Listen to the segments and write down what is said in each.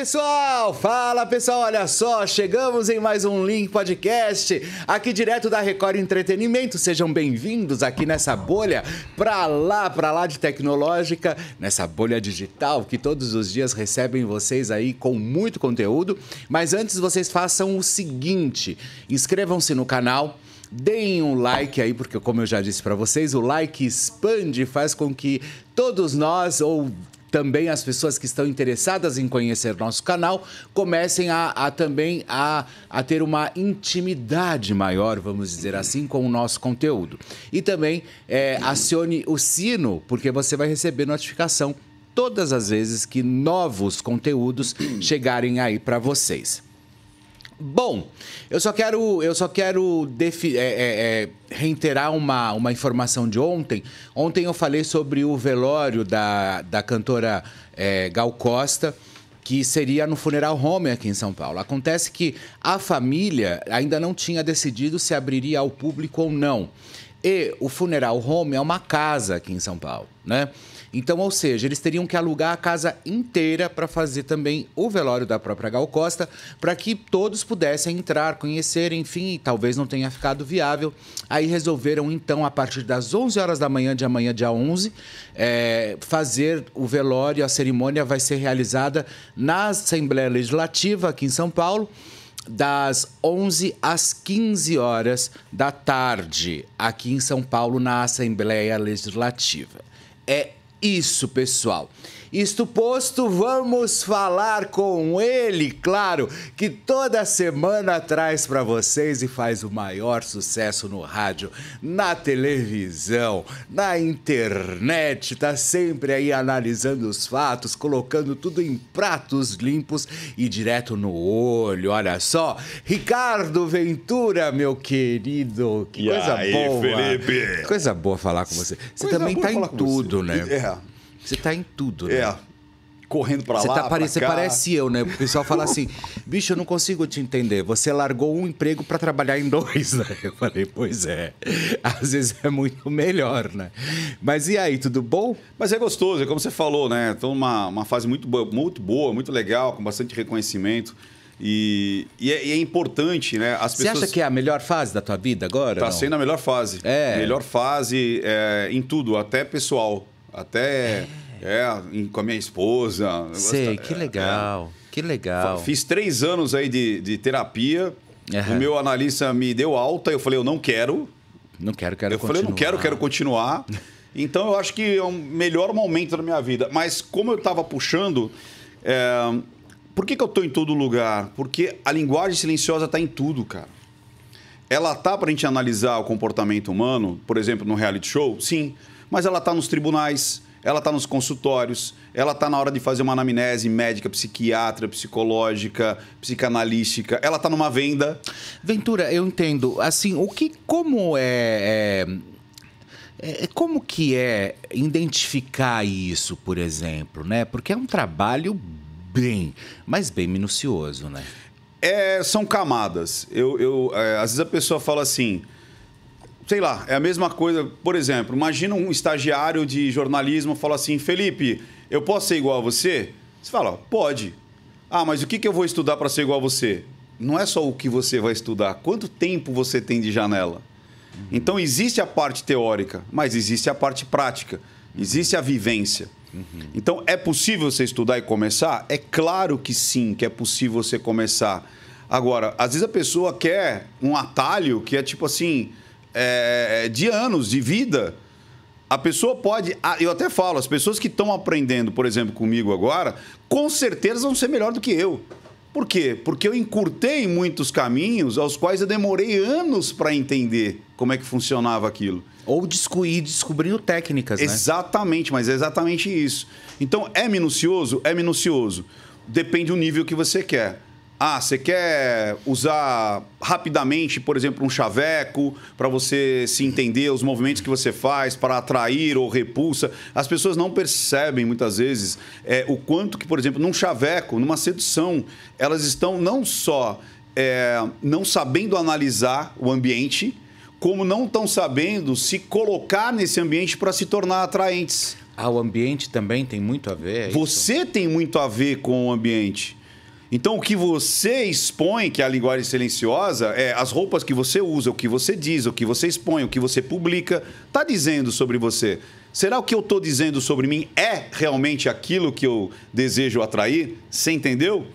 Pessoal, fala pessoal, olha só, chegamos em mais um Link Podcast, aqui direto da Record Entretenimento. Sejam bem-vindos aqui nessa bolha pra lá, pra lá de tecnológica, nessa bolha digital que todos os dias recebem vocês aí com muito conteúdo. Mas antes vocês façam o seguinte: inscrevam-se no canal. Deem um like aí, porque como eu já disse para vocês, o like expande, faz com que todos nós ou também as pessoas que estão interessadas em conhecer nosso canal comecem a, a também a, a ter uma intimidade maior, vamos dizer assim, com o nosso conteúdo. E também é, acione o sino, porque você vai receber notificação todas as vezes que novos conteúdos chegarem aí para vocês. Bom, eu só quero, eu só quero é, é, é, reiterar uma, uma informação de ontem. Ontem eu falei sobre o velório da, da cantora é, Gal Costa, que seria no funeral home aqui em São Paulo. Acontece que a família ainda não tinha decidido se abriria ao público ou não. E o funeral home é uma casa aqui em São Paulo, né? Então, ou seja, eles teriam que alugar a casa inteira para fazer também o velório da própria Gal Costa, para que todos pudessem entrar, conhecer, enfim, talvez não tenha ficado viável. Aí resolveram, então, a partir das 11 horas da manhã de amanhã, dia 11, é, fazer o velório. A cerimônia vai ser realizada na Assembleia Legislativa, aqui em São Paulo das 11 às 15 horas da tarde, aqui em São Paulo, na Assembleia Legislativa. É isso, pessoal. Isto posto, vamos falar com ele, claro, que toda semana traz para vocês e faz o maior sucesso no rádio, na televisão, na internet, tá sempre aí analisando os fatos, colocando tudo em pratos limpos e direto no olho. Olha só, Ricardo Ventura, meu querido, que E coisa aí, boa. Felipe? Coisa boa falar com você. Você Coisa também tá em tudo, você. né? É. Você tá em tudo, né? É. Correndo pra Você, lá, tá, pare- você parece eu, né? O pessoal fala assim, bicho, eu não consigo te entender. Você largou um emprego pra trabalhar em dois, né? Eu falei, pois é. Às vezes é muito melhor, né? Mas e aí, tudo bom? Mas é gostoso, é como você falou, né? Então, uma, uma fase muito boa, muito boa, muito legal, com bastante reconhecimento. E, e, é, e é importante, né? As Você pessoas... acha que é a melhor fase da tua vida agora? Tá sendo a melhor fase. É. Melhor fase é, em tudo, até pessoal. Até é, com a minha esposa. Eu Sei, que é, legal. Que é. legal. Fiz três anos aí de, de terapia. Aham. O meu analista me deu alta, eu falei, eu não quero. Não quero, quero eu falei, eu não quero, continuar. quero continuar. Então eu acho que é um melhor momento da minha vida. Mas como eu estava puxando, é, por que, que eu estou em todo lugar? Porque a linguagem silenciosa está em tudo, cara. Ela tá para a gente analisar o comportamento humano, por exemplo, no reality show? Sim. Mas ela tá nos tribunais, ela tá nos consultórios, ela tá na hora de fazer uma anamnese médica, psiquiatra, psicológica, psicanalística, ela tá numa venda. Ventura, eu entendo. Assim, o que, como é, é, é- como que é identificar isso, por exemplo, né? Porque é um trabalho bem, mas bem minucioso, né? É, são camadas. Eu, eu, é, às vezes a pessoa fala assim, sei lá, é a mesma coisa. Por exemplo, imagina um estagiário de jornalismo fala assim, Felipe, eu posso ser igual a você? Você fala, pode. Ah, mas o que, que eu vou estudar para ser igual a você? Não é só o que você vai estudar, quanto tempo você tem de janela. Então existe a parte teórica, mas existe a parte prática, existe a vivência. Então é possível você estudar e começar? É claro que sim, que é possível você começar. Agora, às vezes a pessoa quer um atalho que é tipo assim, é, de anos de vida. A pessoa pode. ah, Eu até falo, as pessoas que estão aprendendo, por exemplo, comigo agora, com certeza vão ser melhor do que eu. Por quê? Porque eu encurtei muitos caminhos aos quais eu demorei anos para entender como é que funcionava aquilo. Ou descobrir, descobrindo técnicas, né? Exatamente, mas é exatamente isso. Então, é minucioso? É minucioso. Depende do nível que você quer. Ah, você quer usar rapidamente, por exemplo, um chaveco para você se entender os movimentos que você faz para atrair ou repulsa. As pessoas não percebem muitas vezes é, o quanto que, por exemplo, num chaveco, numa sedução, elas estão não só é, não sabendo analisar o ambiente, como não estão sabendo se colocar nesse ambiente para se tornar atraentes. Ah, o ambiente também tem muito a ver? É você isso? tem muito a ver com o ambiente. Então, o que você expõe, que é a linguagem silenciosa, é as roupas que você usa, o que você diz, o que você expõe, o que você publica, está dizendo sobre você. Será o que eu estou dizendo sobre mim é realmente aquilo que eu desejo atrair? Você entendeu?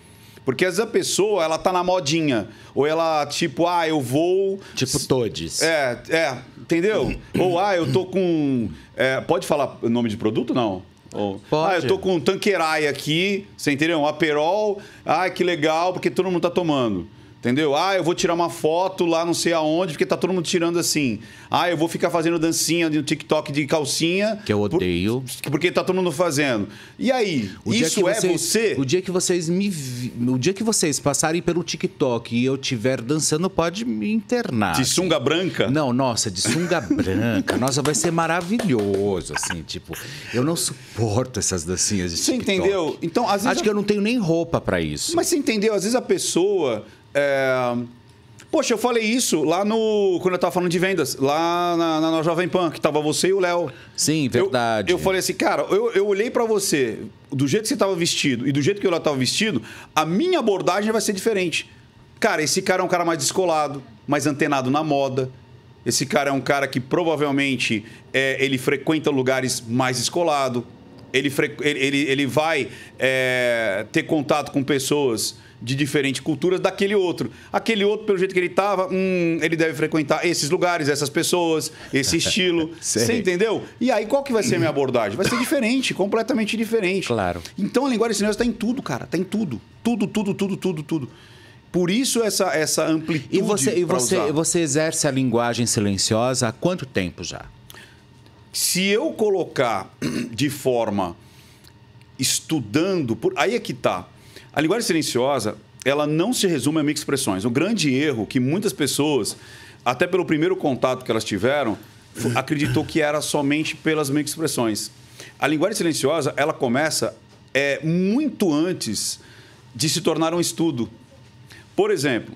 Porque às vezes a pessoa, ela tá na modinha. Ou ela, tipo, ah, eu vou. Tipo todes. É, é, entendeu? ou, ah, eu tô com. É, pode falar nome de produto? Não. Oh. Ah, eu tô com um tanqueray aqui, você entendeu? Um aperol. Ah, que legal, porque todo mundo tá tomando. Entendeu? Ah, eu vou tirar uma foto lá não sei aonde, porque tá todo mundo tirando assim. Ah, eu vou ficar fazendo dancinha no TikTok de calcinha. Que eu odeio. Por, porque tá todo mundo fazendo. E aí, o isso é vocês, você? O dia que vocês me. O dia que vocês passarem pelo TikTok e eu estiver dançando, pode me internar. De sunga branca? Não, nossa, de sunga branca. Nossa, vai ser maravilhoso, assim, tipo. Eu não suporto essas dancinhas de Você TikTok. entendeu? Então, às vezes. Acho que eu não tenho nem roupa para isso. Mas você entendeu? Às vezes a pessoa é... Poxa, eu falei isso lá no. Quando eu tava falando de vendas, lá na, na, na Jovem Pan, que tava você e o Léo. Sim, verdade. Eu, eu falei assim, cara, eu, eu olhei para você, do jeito que você tava vestido e do jeito que eu lá tava vestido, a minha abordagem vai ser diferente. Cara, esse cara é um cara mais descolado, mais antenado na moda. Esse cara é um cara que provavelmente é, ele frequenta lugares mais descolado. Ele, ele, ele, ele vai é, ter contato com pessoas de diferentes culturas daquele outro. Aquele outro, pelo jeito que ele estava, hum, ele deve frequentar esses lugares, essas pessoas, esse estilo. Você entendeu? E aí, qual que vai ser a minha abordagem? Vai ser diferente, completamente diferente. Claro. Então, a linguagem silenciosa está em tudo, cara. Está em tudo. Tudo, tudo, tudo, tudo, tudo. Por isso essa, essa amplitude. E você, e você, você exerce a linguagem silenciosa há quanto tempo já? Se eu colocar de forma estudando, por aí é que tá. A linguagem silenciosa, ela não se resume a microexpressões. O grande erro que muitas pessoas, até pelo primeiro contato que elas tiveram, acreditou que era somente pelas microexpressões. A linguagem silenciosa, ela começa é, muito antes de se tornar um estudo. Por exemplo,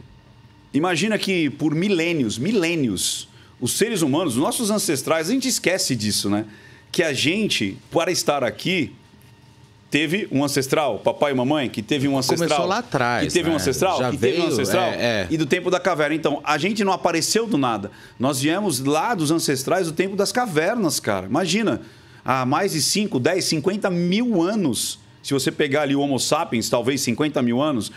imagina que por milênios, milênios, os seres humanos, os nossos ancestrais, a gente esquece disso, né? Que a gente, para estar aqui, teve um ancestral, papai e mamãe, que teve um ancestral. Começou lá atrás. Que teve né? um ancestral, Já que veio, teve um ancestral. É, é. E do tempo da caverna. Então, a gente não apareceu do nada. Nós viemos lá dos ancestrais do tempo das cavernas, cara. Imagina, há mais de 5, 10, 50 mil anos. Se você pegar ali o Homo sapiens, talvez 50 mil anos.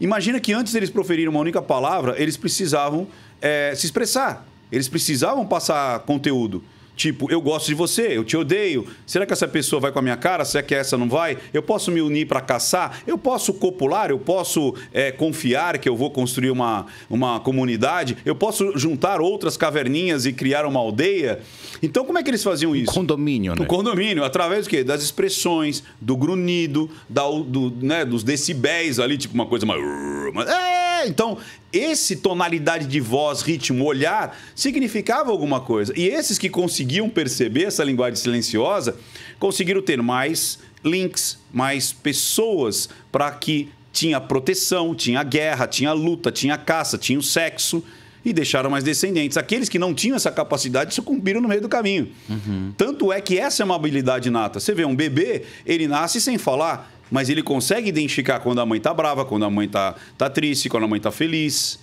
Imagina que antes deles proferirem uma única palavra, eles precisavam é, se expressar. Eles precisavam passar conteúdo. Tipo, eu gosto de você, eu te odeio. Será que essa pessoa vai com a minha cara? Será que essa não vai? Eu posso me unir para caçar? Eu posso copular? Eu posso é, confiar que eu vou construir uma, uma comunidade? Eu posso juntar outras caverninhas e criar uma aldeia? Então, como é que eles faziam isso? Um condomínio, né? O condomínio, através do quê? Das expressões, do grunhido, da, do, né, dos decibéis ali, tipo uma coisa mais. É, então, esse tonalidade de voz, ritmo, olhar, significava alguma coisa. E esses que conseguiam perceber essa linguagem silenciosa, conseguiram ter mais links, mais pessoas para que tinha proteção, tinha guerra, tinha luta, tinha caça, tinha o sexo e deixaram mais descendentes. Aqueles que não tinham essa capacidade sucumbiram no meio do caminho. Uhum. Tanto é que essa é uma habilidade nata. Você vê um bebê, ele nasce sem falar, mas ele consegue identificar quando a mãe está brava, quando a mãe está tá triste, quando a mãe está feliz.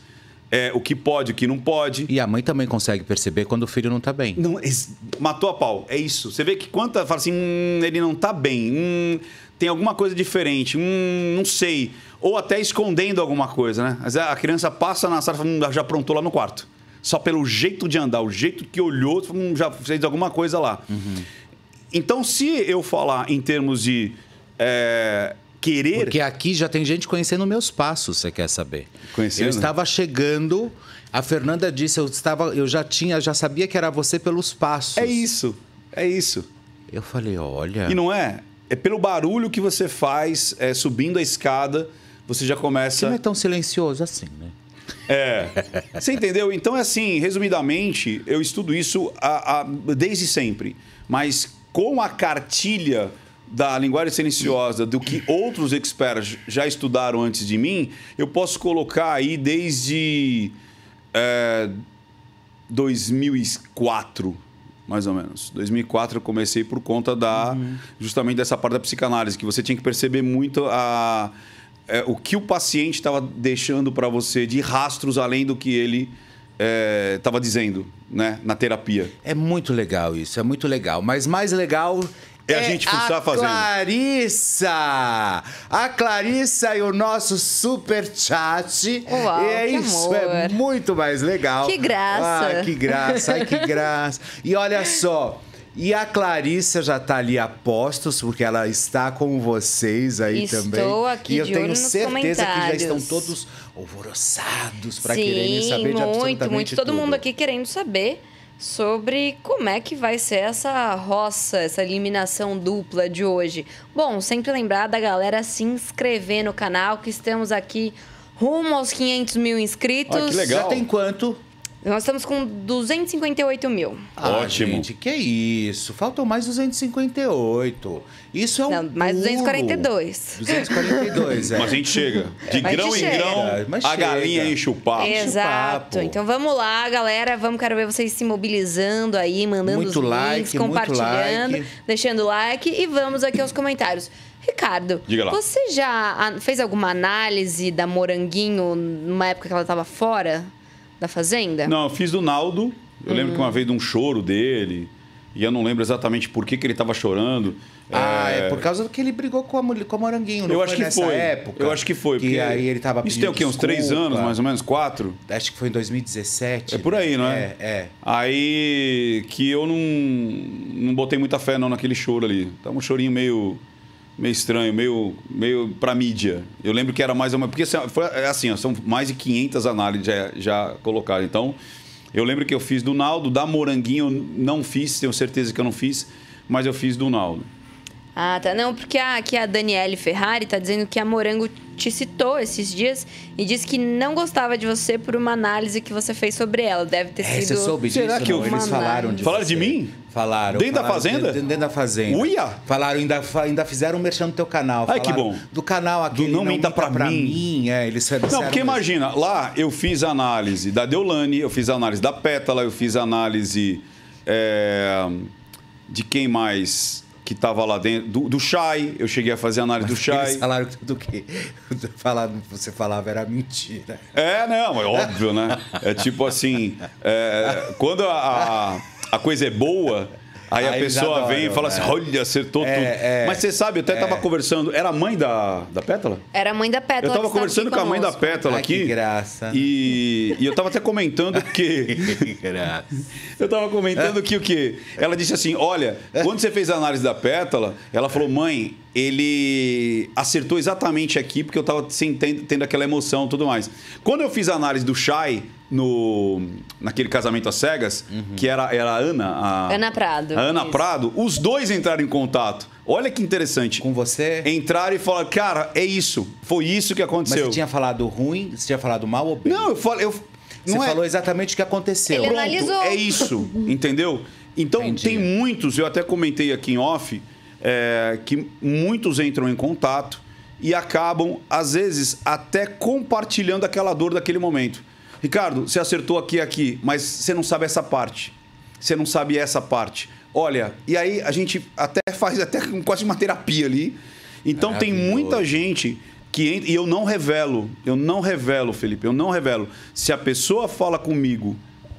É, o que pode, o que não pode. E a mãe também consegue perceber quando o filho não está bem. Não, matou a pau, é isso. Você vê que quando fala assim, hum, ele não está bem, hum, tem alguma coisa diferente, hum, não sei. Ou até escondendo alguma coisa, né? Mas a criança passa na sala e hum, já aprontou lá no quarto. Só pelo jeito de andar, o jeito que olhou, hum, já fez alguma coisa lá. Uhum. Então, se eu falar em termos de é, querer. Porque aqui já tem gente conhecendo meus passos, você quer saber? Conhecendo? Eu estava chegando, a Fernanda disse, eu estava, eu já tinha, já sabia que era você pelos passos. É isso. É isso. Eu falei, olha. E não é? É pelo barulho que você faz é, subindo a escada, você já Você começa. não é tão silencioso assim, né? É. Você entendeu? Então, é assim, resumidamente, eu estudo isso a- a- desde sempre. Mas com a cartilha da linguagem silenciosa, do que outros experts já estudaram antes de mim, eu posso colocar aí desde é, 2004, mais ou menos. 2004 eu comecei por conta da justamente dessa parte da psicanálise, que você tinha que perceber muito a, é, o que o paciente estava deixando para você de rastros além do que ele estava dizendo né, na terapia. É muito legal isso, é muito legal. Mas mais legal É a gente fuçar a fazendo. Clarissa! A Clarissa e o nosso super chat. Uau, e é que isso, é amor. muito mais legal. Que graça. Ah, que graça, ai que graça. E olha só, e a Clarissa já tá ali a postos, porque ela está com vocês aí Estou também. aqui e eu de tenho olho nos certeza que já estão todos alvoroçados para quererem saber de muito, absolutamente muito. Todo tudo. mundo aqui querendo saber sobre como é que vai ser essa roça, essa eliminação dupla de hoje. Bom, sempre lembrar da galera se inscrever no canal, que estamos aqui rumo aos 500 mil inscritos. Ah, que legal. Já tem quanto? Nós estamos com 258 mil. Ah, Ótimo. gente, que isso? Faltam mais 258. Isso é um Não, mais pulo. 242. 242, é. Mas a gente chega. De Mas grão em chega. grão, Mas a chega. galinha enche o papo. Exato. papo. Então vamos lá, galera. Vamos quero ver vocês se mobilizando aí, mandando Muito os links, like, muito compartilhando, like. deixando like e vamos aqui aos comentários. Ricardo, Diga lá. você já fez alguma análise da Moranguinho numa época que ela estava fora da fazenda? Não, eu fiz do Naldo. Eu lembro Hum. que uma vez de um choro dele. E eu não lembro exatamente por que, que ele estava chorando. Ah, é por causa que ele brigou com a, mulher- com a Moranguinho, não eu acho que nessa foi. época? Eu acho que foi. Que aí ele tava Isso tem o quê? Uns três anos, mais ou menos? Quatro? Acho que foi em 2017. É por aí, não é? É, é. Aí que eu não, não botei muita fé não naquele choro ali. Tava um chorinho meio meio estranho, meio meio para mídia. Eu lembro que era mais uma porque assim, foi é assim, ó, são mais de 500 análises já, já colocadas. Então, eu lembro que eu fiz do Naldo, da Moranguinho eu não fiz, tenho certeza que eu não fiz, mas eu fiz do Naldo. Ah, tá. Não, porque a- aqui a Daniele Ferrari tá dizendo que a Morango te citou esses dias e disse que não gostava de você por uma análise que você fez sobre ela. Deve ter É, sido. você soube disso? Será que eu? Eles falaram de Falaram de mim? Falaram. Dentro da falaram Fazenda? de- Dentro da Fazenda. Uia! Falaram, ainda, ainda fizeram um merchan no teu canal. Ai, que bom. Do canal aqui. Não Minta Pra Mim. É, eles Não, porque isso. imagina, lá eu fiz análise da Deolane, eu fiz análise da Pétala, eu fiz análise é, de quem mais que estava lá dentro, do, do Shai, eu cheguei a fazer análise do Eles Shai. falaram tudo que falaram, você falava era mentira. É, não, é óbvio, né? É tipo assim, é, quando a, a, a coisa é boa, aí a Aí eles pessoa adoram, vem e fala assim, né? olha, acertou É, tudo. é, Mas você sabe, eu até estava conversando, era a mãe da, da Pétala? Era a mãe da Pétala. Eu tava que está conversando com a mãe da. Pétala Ai, aqui. que graça. E, e eu tava até comentando que. Que graça. Eu tava comentando que o quê? Ela disse assim: olha, quando você fez a análise da pétala, ela falou, mãe, ele acertou exatamente aqui, porque eu tava sem, tendo, aquela emoção e tudo mais. Quando eu fiz a análise do Shai no, naquele casamento às cegas, que era, era a Ana. A, Ana Prado, A Ana isso. Prado, os dois entraram em contato. Olha que interessante. Com você? Entraram e falaram, cara, é isso. Foi isso que Mas aconteceu. você tinha falado ruim? Você tinha falado mal ou bem? Não, eu falei. Eu, Você não é- falou exatamente o que aconteceu. Ele Pronto, analisou. é isso, entendeu? Então Entendi. tem muitos, eu até comentei aqui em off, é, que muitos entram em contato e acabam, às vezes, até compartilhando aquela dor daquele momento. Ricardo, você acertou aqui e aqui, mas você não sabe essa parte. Você não sabe essa parte. Olha, e aí a gente até faz até quase uma terapia ali. Então tem Maravilhoso. muita gente que entra, e eu não revelo, eu não revelo, Felipe, eu não revelo. Se a pessoa fala comigo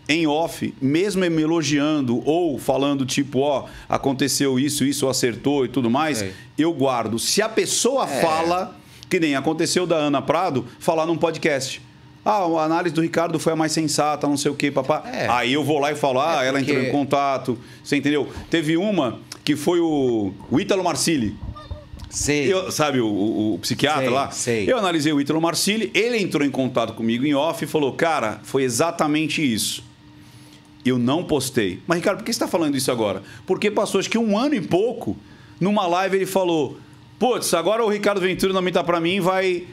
em off, mesmo me elogiando ou falando tipo, ó, aconteceu isso, isso acertou e tudo mais, Sei. eu guardo. Se a pessoa É. fala, que nem aconteceu da Ana Prado, falar num podcast. Ah, a análise do Ricardo foi a mais sensata, não sei o quê, papá. É. Aí eu vou lá e falo, ah, É ela entrou em contato, você entendeu? Teve uma que foi o, o Ítalo Marcilli. Sei. Eu- sabe o, o- o psiquiatra Sei, lá? sei. Eu analisei o Ítalo Marcilli, ele entrou em contato comigo em off e falou: Cara, foi exatamente isso. Eu não postei. Mas, Ricardo, por que você está falando isso agora? Porque passou acho que um ano e pouco, numa live ele falou: Putz, agora o Ricardo Ventura não me tá pra mim e vai,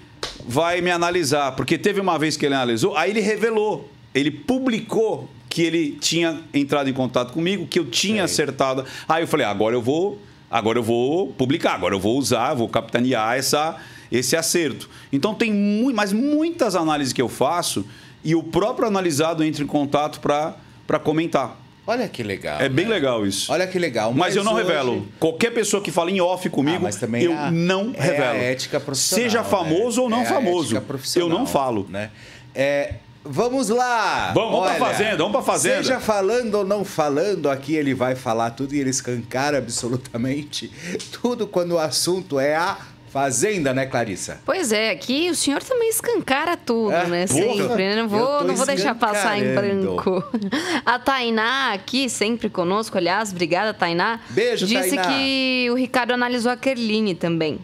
vai me analisar. Porque teve uma vez que ele analisou, aí ele revelou, ele publicou que ele tinha entrado em contato comigo, que eu tinha acertado. Aí eu falei: agora eu vou. Agora eu vou publicar, agora eu vou usar, vou capitanear essa, esse acerto. Então tem muito, mas muitas análises que eu faço e o próprio analisado entra em contato para comentar. Olha que legal. É bem né? legal isso. Olha que legal. Mas, eu não hoje- revelo. Qualquer pessoa que fala em off comigo, Ah, mas eu é a- não é revelo. ética profissional, Seja famoso né? ou não É famoso. ética profissional, Eu não falo. Né? É, vamos lá. Vamos, pra Olha, fazenda, vamos pra fazenda. Seja falando ou não falando, aqui ele vai falar tudo e ele escancara absolutamente tudo quando o assunto é a fazenda, né, Clarissa? Pois é, aqui o senhor também escancara tudo, É, né? porra. Sempre, né? Não vou, não vou deixar passar em branco. A Tainá aqui, sempre conosco, aliás, obrigada, Tainá. Beijo, Disse Tainá. que o Ricardo analisou a Kerline também.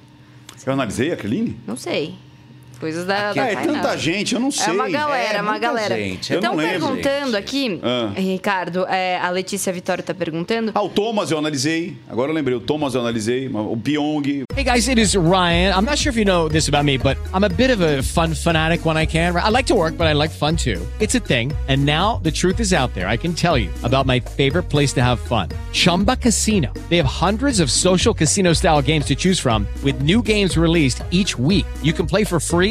Eu analisei a Keline? Não sei. Coisas da, da é Tainá. tanta gente, eu não sei. É uma galera, É, uma muita galera. gente, Então, perguntando gente. aqui, Ah. Ricardo, é, a Letícia Vitória tá perguntando. Ah, o Thomas eu analisei. Agora eu lembrei. O Thomas eu analisei. O Pyong. Hey guys, it is Ryan. I'm not sure if you know this about me, but I'm a bit of a fun fanatic when I can. I like to work, but I like fun too. It's a thing. And now the truth is out there. I can tell you about my favorite place to have fun Chumba Casino. They have hundreds of social casino style games to choose from, with new games released each week. You can play for free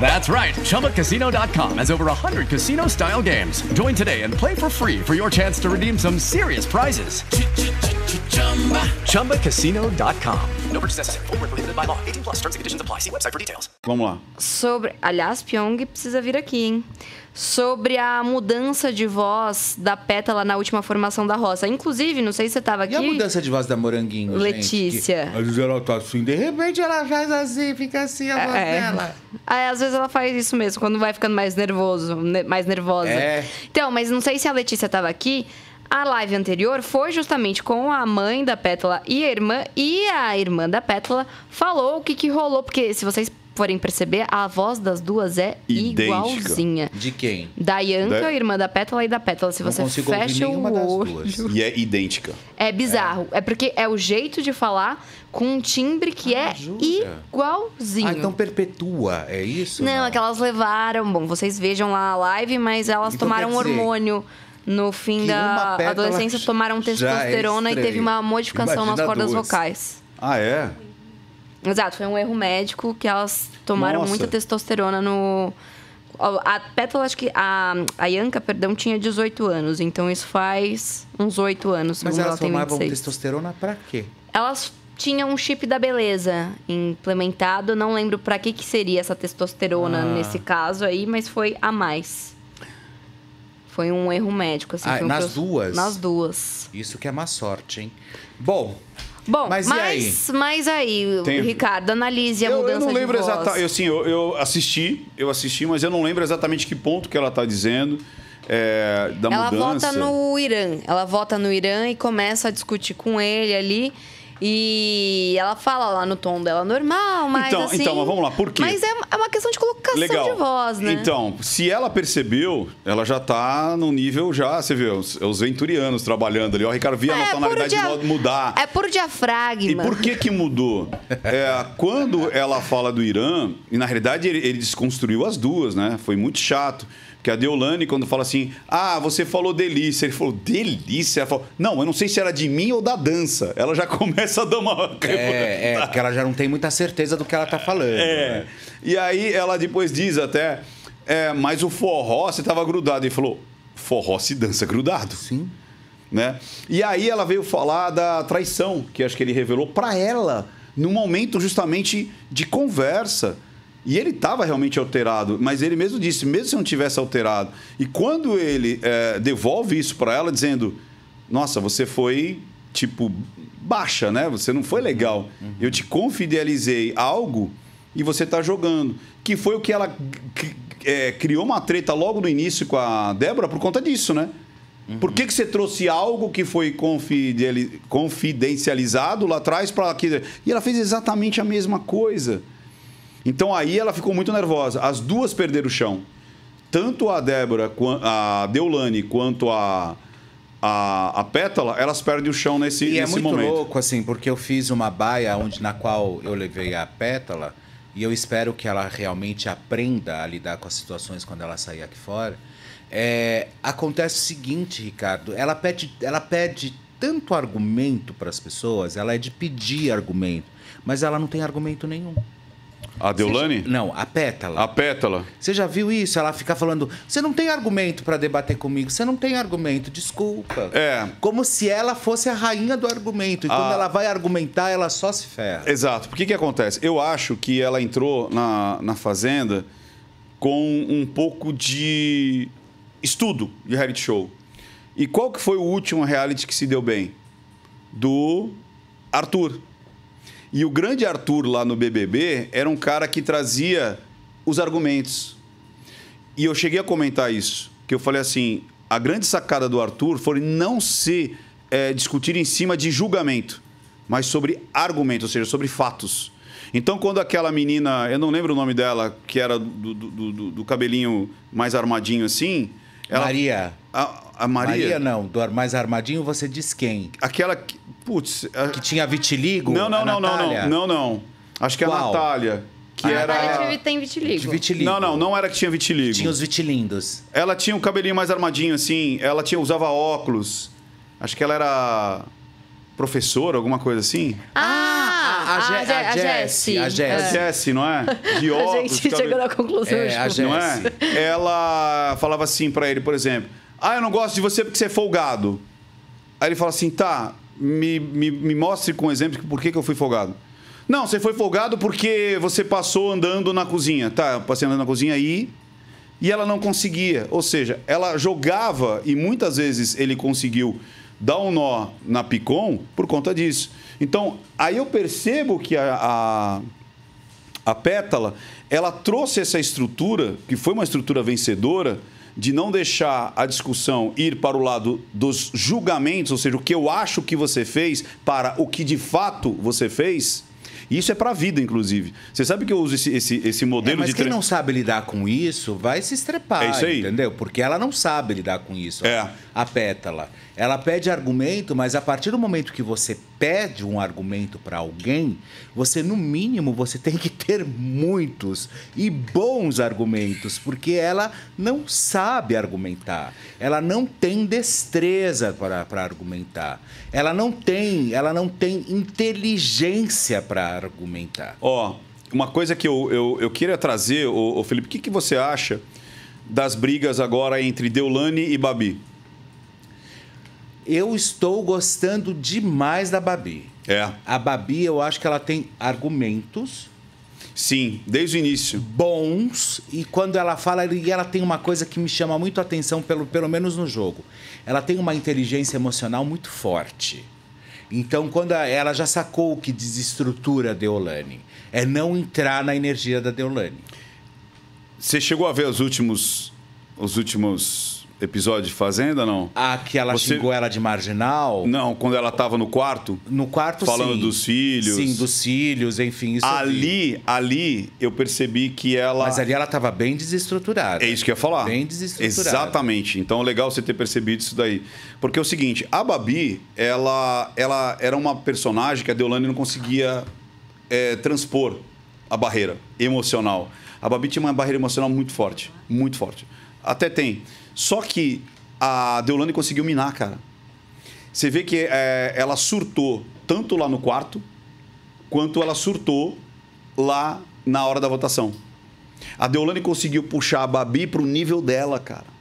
That's right. ChumbaCasino.com has over 100 casino style games. Join today and play for free for your chance to redeem some serious prizes. ChumbaCasino.com. No purchase necessary. Void were prohibited by law. 18 plus. Terms and conditions apply. See website for details. Vamos lá. sobre. Aliás, Pyong precisa vir aqui, hein? Sobre a mudança de voz da Pétala na última formação da roça. Inclusive, não sei se você estava aqui. E a mudança de voz da Moranguinho, Letícia. gente? Às vezes ela tá assim, de repente ela faz assim, fica assim a voz É. dela. Ah, às vezes ela faz isso mesmo, quando vai ficando mais nervoso, ne- mais nervosa. É. Então, mas não sei se a Letícia estava aqui. A live anterior foi justamente com a mãe da Pétala e a irmã, e a irmã da Pétala falou o que, que rolou, porque se vocês forem perceber, a voz das duas é Idêntica. igualzinha. De quem? Da Yanka, Da- irmã da Pétala e da Pétala. Se Não você fecha o das olho. duas. E é idêntica. É bizarro. É. porque é o jeito de falar com um timbre que Ah, é jura? igualzinho. Ah, então perpetua, é isso? Não, é que elas levaram. Bom, vocês vejam lá a live, mas elas Então tomaram dizer hormônio. No fim da adolescência, tomaram é testosterona e teve uma modificação nas Imagina cordas duas. vocais. Ah, é? Exato, foi um erro médico que elas tomaram Nossa. muita testosterona no. A Pétala, acho que. A, a Yanka, perdão, tinha 18 anos. Então isso faz uns 8 anos. Mas elas ela tem tomavam 26. testosterona pra quê? Elas tinham um chip da beleza implementado. Não lembro pra que, que seria essa testosterona Ah. nesse caso aí, mas foi a mais. Foi um erro médico. Assim, Ah, nas eu- duas? Nas duas. Isso que é má sorte, hein? Bom, Bom, Mas mas, aí? mas aí, Tem- Ricardo, analise a Eu, mudança eu não lembro exatamente. Assim, eu, eu assisti, eu assisti, mas eu não lembro exatamente que ponto que ela está dizendo é, da Ela mudança. vota no Irã. Ela vota no Irã e começa a discutir com ele ali. E ela fala lá no tom dela normal, mas Então- assim... então, mas vamos lá, por quê? Mas é, é uma questão de colocação Legal. de voz, né? Então, se ela percebeu, ela já tá num nível já, você vê, os, os venturianos trabalhando ali. Ó, Ricardo, vi a É, nacionalidade puro dia- mudar. É por diafragma. E por que que mudou? É, quando ela fala do Irã, e na realidade ele, ele desconstruiu as duas, né? Foi muito chato. Porque a Deolane, quando fala assim, ah, você falou delícia. Ele falou, delícia? Ela falou, não, eu não sei se era de mim ou da dança. Ela já começa a dar uma... é, é, porque ela já não tem muita certeza do que ela tá falando. É. né? E aí ela depois diz até, é, mas o forró você tava grudado. Ele falou, forró se dança grudado. Sim. Né? E aí ela veio falar da traição, que acho que ele revelou pra ela num momento justamente de conversa. E ele estava realmente alterado, mas ele mesmo disse, mesmo se não tivesse alterado. E quando ele é, devolve isso para ela, dizendo: Nossa, você foi, tipo, baixa, né? Você não foi legal. Eu te confidelizei algo e você está jogando. Que foi o que ela é, criou uma treta logo no início com a Débora por conta disso, né? Por que, que você trouxe algo que foi confidencializado lá atrás para que. E ela fez exatamente a mesma coisa. Então aí ela ficou muito nervosa. As duas perderam o chão. Tanto a Débora, a Deulane, quanto a, a, a Pétala, elas perdem o chão nesse, E é nesse muito momento. louco, assim, porque eu fiz uma baia onde, na qual eu levei a pétala e eu espero que ela realmente aprenda a lidar com as situações quando ela sair aqui fora. É, acontece o seguinte, Ricardo, ela pede, ela pede tanto argumento para as pessoas, ela é de pedir argumento, mas ela não tem argumento nenhum. A Deulane? Não, a pétala. A Pétala. Você já viu isso? Ela fica falando: você não tem argumento para debater comigo, você não tem argumento, desculpa. É. Como se ela fosse a rainha do argumento. E quando Ah. ela vai argumentar, ela só se ferra. Exato. Por que que acontece? Eu acho que ela entrou na, na Fazenda com um pouco de estudo de reality show. E qual que foi o último reality que se deu bem? Do Arthur. E o grande Arthur lá no BBB era um cara que trazia os argumentos. E eu cheguei a comentar isso, que eu falei assim, a grande sacada do Arthur foi não se eh, discutir em cima de julgamento, mas sobre argumento, ou seja, sobre fatos. Então, quando aquela menina, eu não lembro o nome dela, que era do- do- do- do cabelinho mais armadinho assim... ela- Maria. A, a Maria? Maria não, do mais armadinho você diz quem? Aquela que... Putz... a- Que tinha vitiligo? Não, não, A não, não, não, não, não. Acho que é a? Natália. Que A era... Natália tem vitiligo. De vitiligo. Não, não, não era que tinha vitiligo. Tinha os vitilindos. Ela tinha um cabelinho mais armadinho, assim. Ela tinha, usava óculos. Acho que ela era professora, alguma coisa assim. Ah, a, Je- Je- a Jessie. A A Jessie. Jessie, não é? De A óculos. gente cabe- chegou na conclusão. É, a junto. Não é? Ela falava assim pra ele, por exemplo: Ah, eu não gosto de você porque você é folgado. Aí ele fala assim: tá, me, me, me mostre com exemplo por que, que eu fui folgado. Não, você foi folgado porque você passou andando na cozinha. Tá, eu passei andando na cozinha aí. E ela não conseguia. Ou seja, ela jogava e muitas vezes ele conseguiu dar um nó na Picon por conta disso. Então, aí eu percebo que a, a, a Pétala, ela trouxe essa estrutura, que foi uma estrutura vencedora, de não deixar a discussão ir para o lado dos julgamentos, ou seja, o que eu acho que você fez, para o que de fato você fez. E Isso é para a vida, inclusive. Você sabe que eu uso esse, esse, esse É, modelo mas de quem tre- não sabe lidar com isso vai se estrepar. É isso aí. Entendeu? Porque ela não sabe lidar com isso. É. A pétala. Ela pede argumento, mas a partir do momento que você pede um argumento para alguém, você, no mínimo, você tem que ter muitos e bons argumentos, porque ela não sabe argumentar. Ela não tem destreza para argumentar. Ela não tem, ela não tem inteligência para argumentar. Ó, uma coisa que eu, eu, eu queria trazer, ô Felipe, o que, que você acha das brigas agora entre Deulane e Babi? Eu estou gostando demais da Babi. É. A Babi, eu acho que ela tem argumentos Sim, desde o início. bons e quando ela fala, e ela tem uma coisa que me chama muito a atenção, pelo, pelo menos no jogo. Ela tem uma inteligência emocional muito forte. Então, quando ela já sacou o que desestrutura a Deolane, é não entrar na energia da Deolane. Você chegou a ver os últimos, os últimos episódios de Fazenda, não? A que ela Você- xingou ela de marginal, Não, quando ela estava no quarto. no quarto Falando sim. dos filhos. Sim, dos filhos, enfim. Ali, ali, eu percebi que ela. Mas ali ela estava bem desestruturada. É isso que eu ia falar. Bem desestruturada. Exatamente. Então, legal você ter percebido isso daí. Porque é o seguinte, a Babi, ela, ela era uma personagem que a Deolane não conseguia é, transpor a barreira emocional. A Babi tinha uma barreira emocional muito forte. Muito forte. Até tem. Só que a Deolane conseguiu minar, cara. Você vê que é, ela surtou tanto lá no quarto, quanto ela surtou lá na hora da votação. A Deolane conseguiu puxar a Babi pro nível dela, cara.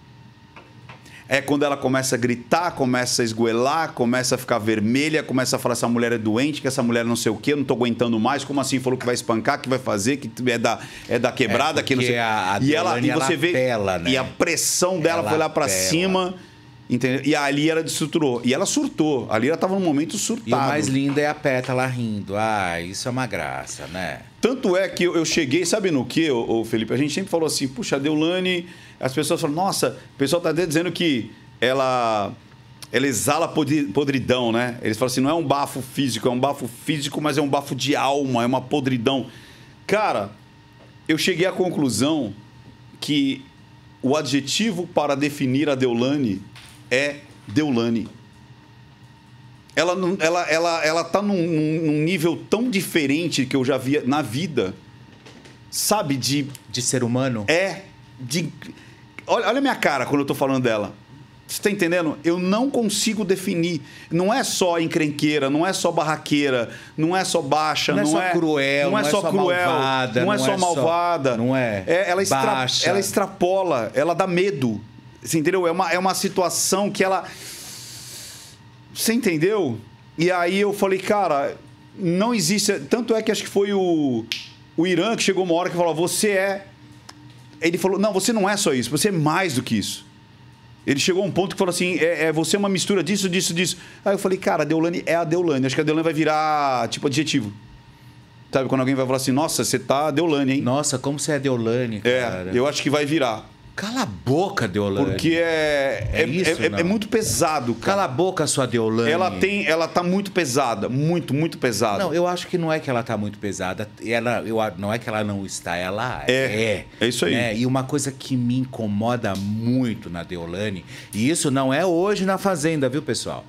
É quando ela começa a gritar, começa a esgoelar, começa a ficar vermelha, começa a falar essa mulher é doente, que essa mulher não sei o quê, eu não tô aguentando mais, como assim? Falou que vai espancar, que vai fazer, que é da, é da quebrada, É, que não sei. a- a e ela e você ela vê apela, né? e a pressão dela Ela foi lá apela. cima, entendeu? E ali ela destruturou. E ela surtou. Ali ela tava num momento surtado. E o mais lindo é a pétala rindo. Ah, isso é uma graça, né? Tanto é que eu, eu cheguei, sabe no que, ô, ô, Felipe? A gente sempre falou assim, puxa, a Deulane, as pessoas falam, nossa, o pessoal tá até dizendo que ela, ela exala podri- podridão, né? Eles falam assim, não é um bafo físico, é um bafo físico, mas é um bafo de alma, é uma podridão. Cara, eu cheguei à conclusão que o adjetivo para definir a Deulane é Deulane. Ela, ela, ela, ela tá num, num- num nível tão diferente que eu já via na vida. Sabe, de. De ser humano. É. De. Olha, olha a minha cara quando eu tô falando dela. Você tá entendendo? Eu não consigo definir. Não é só encrenqueira, não é só barraqueira, não é só baixa, Não não, é só cruel, não é só cruel, malvada, não é não só é só- malvada. não é ela, extra- ela extrapola, ela dá medo. Você entendeu? É uma, é uma situação que ela. Você entendeu? E aí eu falei, cara, não existe. Tanto é que acho que foi o, o Irã que chegou uma hora que falou: você é. Ele falou: não, você não é só isso, você é mais do que isso. Ele chegou a um ponto que falou assim: é, é você é uma mistura disso, disso, disso. Aí eu falei, cara, a Deolane é a Deolane. Acho que a Deolane vai virar tipo adjetivo. Sabe, quando alguém vai falar assim, nossa, você tá Deolane, hein? Nossa, como você é Deolane, é, cara. eu acho que vai virar. Cala a boca, Deolane. Porque é. É É, isso, é- é- muito pesado, cara. Cala a boca, sua Deolane. Ela tem. Ela tá muito pesada. Muito, muito pesada. Não, eu acho que não é que ela tá muito pesada. Ela, eu, não é que ela não está, ela É, é. é isso aí. né? E uma coisa que me incomoda muito na Deolane, e isso não é hoje na Fazenda, viu, pessoal?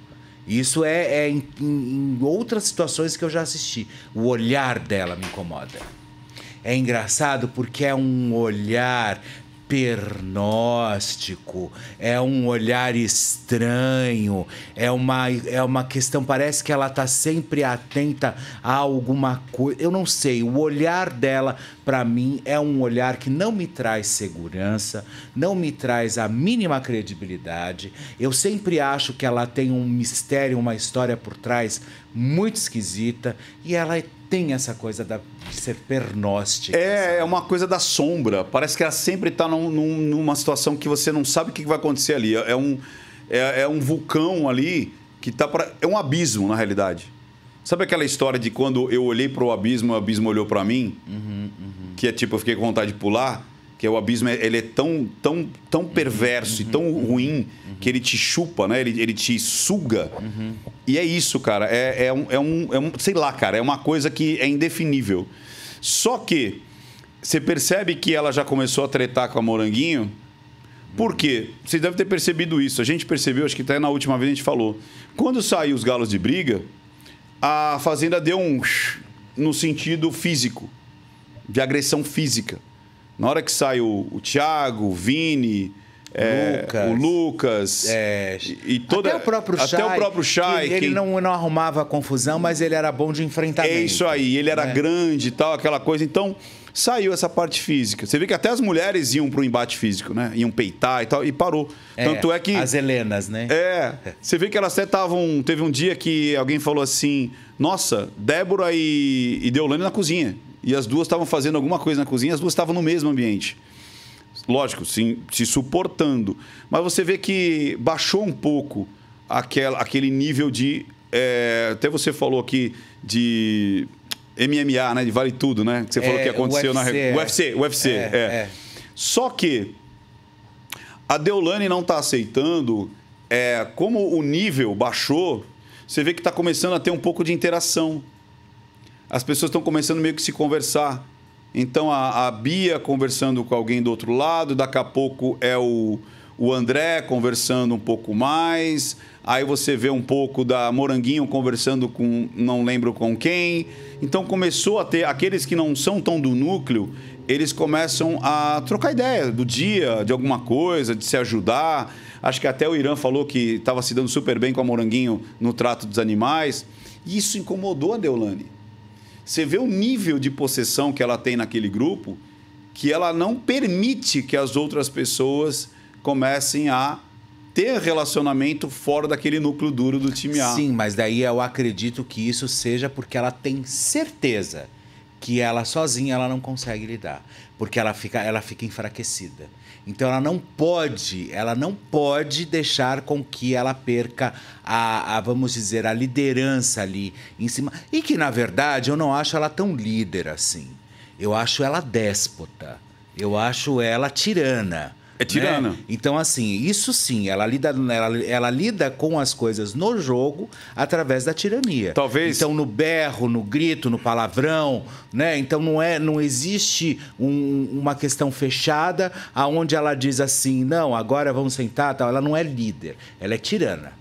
Isso é, é em- em outras situações que eu já assisti. O olhar dela me incomoda. É engraçado porque é um olhar pernóstico, é um olhar estranho, é uma, é uma questão, parece que ela tá sempre atenta a alguma coisa. Eu não sei, o olhar dela, para mim, é um olhar que não me traz segurança, não me traz a mínima credibilidade. Eu sempre acho que ela tem um mistério, uma história por trás muito esquisita e ela tem essa coisa da, de ser pernóstica. É, é uma coisa da sombra. Parece que ela sempre tá num- num- numa situação que você não sabe o que vai acontecer ali. É um, é, é um vulcão ali que tá para É um abismo, na realidade. Sabe aquela história de quando eu olhei para o abismo, o abismo olhou para mim? Que é tipo, eu fiquei com vontade de pular. Que é o abismo, ele é tão, tão, tão perverso e tão ruim que ele te chupa, né? Ele, ele te suga. E é isso, cara. É, é, um, é, um, é um. Sei lá, cara. É uma coisa que é indefinível. Só que você percebe que ela já começou a tretar com a Moranguinho. Por quê? Vocês devem ter percebido isso. A gente percebeu, acho que até na última vez a gente falou. Quando saiu os galos de briga, a Fazenda deu um no sentido físico, de agressão física. Na hora que sai o, o Thiago, o Vini, é, Lucas. o Lucas É, e, e toda até o próprio até Chay, o próprio Chay, que ele quem- não, não arrumava confusão, mas ele era bom de enfrentamento. é isso aí, ele era né? grande e tal, aquela coisa. Então, saiu essa parte física. Você vê que até as mulheres iam pro embate físico, né? Iam peitar e tal, e parou. Tanto é que. As Helenas, né? É, você vê que elas até estavam. Teve um dia que alguém falou assim: Nossa, Débora e, e Deolane na cozinha. E as duas estavam fazendo alguma coisa na cozinha, as duas estavam no mesmo ambiente. Lógico, se, se suportando. Mas você vê que baixou um pouco aquela, aquele nível de. é, até você falou aqui de MMA, né? De vale tudo, né? Que você falou É, que aconteceu na. UFC, é. UFC, UFC, É, é. é. Só que a Deolane não está aceitando, é, como o nível baixou, você vê que está começando a ter um pouco de interação. As pessoas estão começando meio que se conversar. Então a, a Bia conversando com alguém do outro lado, daqui a pouco é o, o André conversando um pouco mais. Aí você vê um pouco da Moranguinho conversando com não lembro com quem. Então começou a ter aqueles que não são tão do núcleo, eles começam a trocar ideia do dia, de alguma coisa, de se ajudar. Acho que até o Irã falou que estava se dando super bem com a Moranguinho no trato dos animais. E isso incomodou a Deolane. Você vê o nível de possessão que ela tem naquele grupo, que ela não permite que as outras pessoas comecem a ter relacionamento fora daquele núcleo duro do time A. Sim, mas daí eu acredito que isso seja porque ela tem certeza que ela sozinha ela não consegue lidar, porque ela fica, ela fica enfraquecida. Então ela não pode, ela não pode deixar com que ela perca a, a, vamos dizer, a liderança ali em cima. E que na verdade eu não acho ela tão líder assim. Eu acho ela déspota. Eu acho ela tirana. É tirana. né? Então, assim, isso sim, ela lida, ela, ela lida com as coisas no jogo através da tirania. Talvez- Então, no berro, no grito, no palavrão, né? Então não é, não existe um- uma questão fechada aonde ela diz assim, não, agora vamos sentar, tal. Ela não é líder, ela é tirana.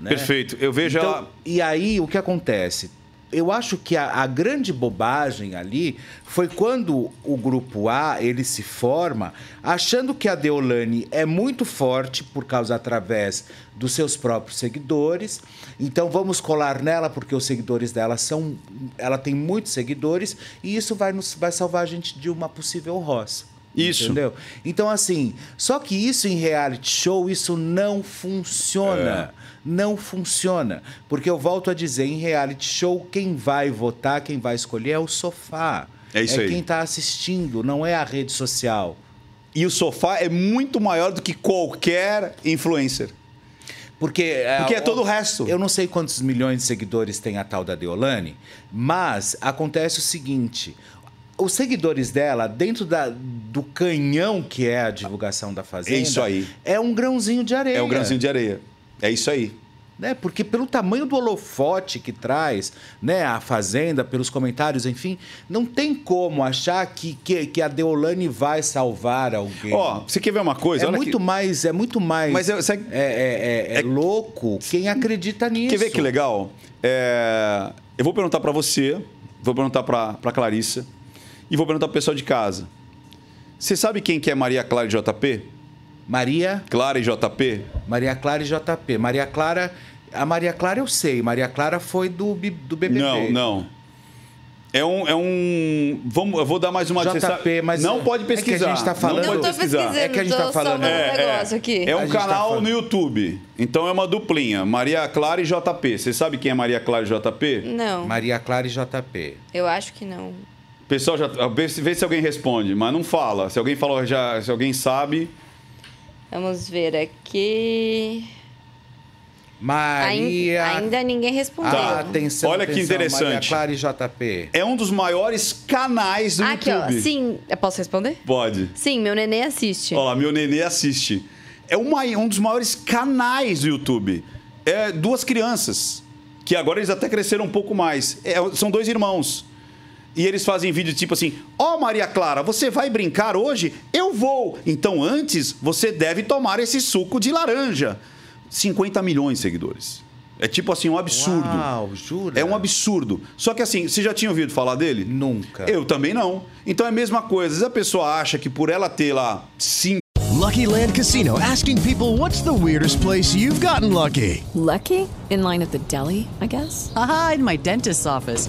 né? Perfeito. Eu vejo Então, ela. E aí, o que acontece? Eu acho que a, a grande bobagem ali foi quando o grupo A ele se forma achando que a Deolane é muito forte por causa através dos seus próprios seguidores. Então vamos colar nela porque os seguidores dela são, ela tem muitos seguidores e isso vai nos vai salvar a gente de uma possível roça. Isso. Entendeu? Então, assim, só que isso em reality show, isso não funciona. É. Não funciona. Porque eu volto a dizer, em reality show, quem vai votar, quem vai escolher é o sofá. É isso aí. quem está assistindo, não é a rede social. E o sofá é muito maior do que qualquer influencer. Porque, Porque é todo o resto. Eu não sei quantos milhões de seguidores tem a tal da Deolane, mas acontece o seguinte: os seguidores dela, dentro da, do canhão que é a divulgação da Fazenda, É isso aí. é um grãozinho de areia. É o grãozinho de areia. É isso aí. né? Porque pelo tamanho do holofote que traz, né, a Fazenda, pelos comentários, enfim, não tem como achar que, que, que a Deolane vai salvar alguém. Ó, você quer ver uma coisa? é muito que- mais, é muito mais. Mas eu- é, é, é- é louco quem acredita nisso. Quer ver que legal? É, Eu vou perguntar pra você, vou perguntar pra Clarissa e vou perguntar pro pessoal de casa. Você sabe quem que é Maria Clara e JP? Maria, Clara e JP? Maria Clara e JP. Maria Clara, a Maria Clara eu sei. Maria Clara foi do, do BBB. Não, não. É um, é um. Vamos, eu vou dar mais uma. JP, mas não é- pode é que a pesquisar. gente tá falando- Não Não pode pesquisar. pesquisando, É que a gente tá falando- É, um negócio aqui. É A um tá canal falando- no YouTube. Então é uma duplinha. Maria Clara e JP. Você sabe quem é Maria Clara e JP? Não, Maria Clara e JP. eu acho que não. Pessoal, já, vê, se- vê se alguém responde, mas não fala. Se alguém falou já, se alguém sabe. Vamos ver aqui. Maria. Ainda, ninguém respondeu. Ah, atenção, Olha que atenção, Maria interessante. Clara e JP. É um dos maiores canais do aqui, ó. YouTube. Sim, eu posso responder? Pode. Sim, meu neném assiste. Ó lá, meu nenê assiste. É uma- um dos maiores canais do YouTube. É duas crianças, que agora eles até cresceram um pouco mais. É, são dois irmãos. E eles fazem vídeo tipo assim: Ó, Maria Clara, você vai brincar hoje? Eu vou. Então antes você deve tomar esse suco de laranja. 50 milhões de seguidores. É tipo assim, um absurdo. Uau, jura? É um absurdo. Só que assim, você já tinha ouvido falar dele? Nunca. Eu também não. Então é a mesma coisa. Às vezes a pessoa acha que por ela ter lá cinco Lucky Land Casino asking people what's the weirdest place you've gotten lucky? Lucky? In line at the deli, I guess? Aha, in my dentist's office.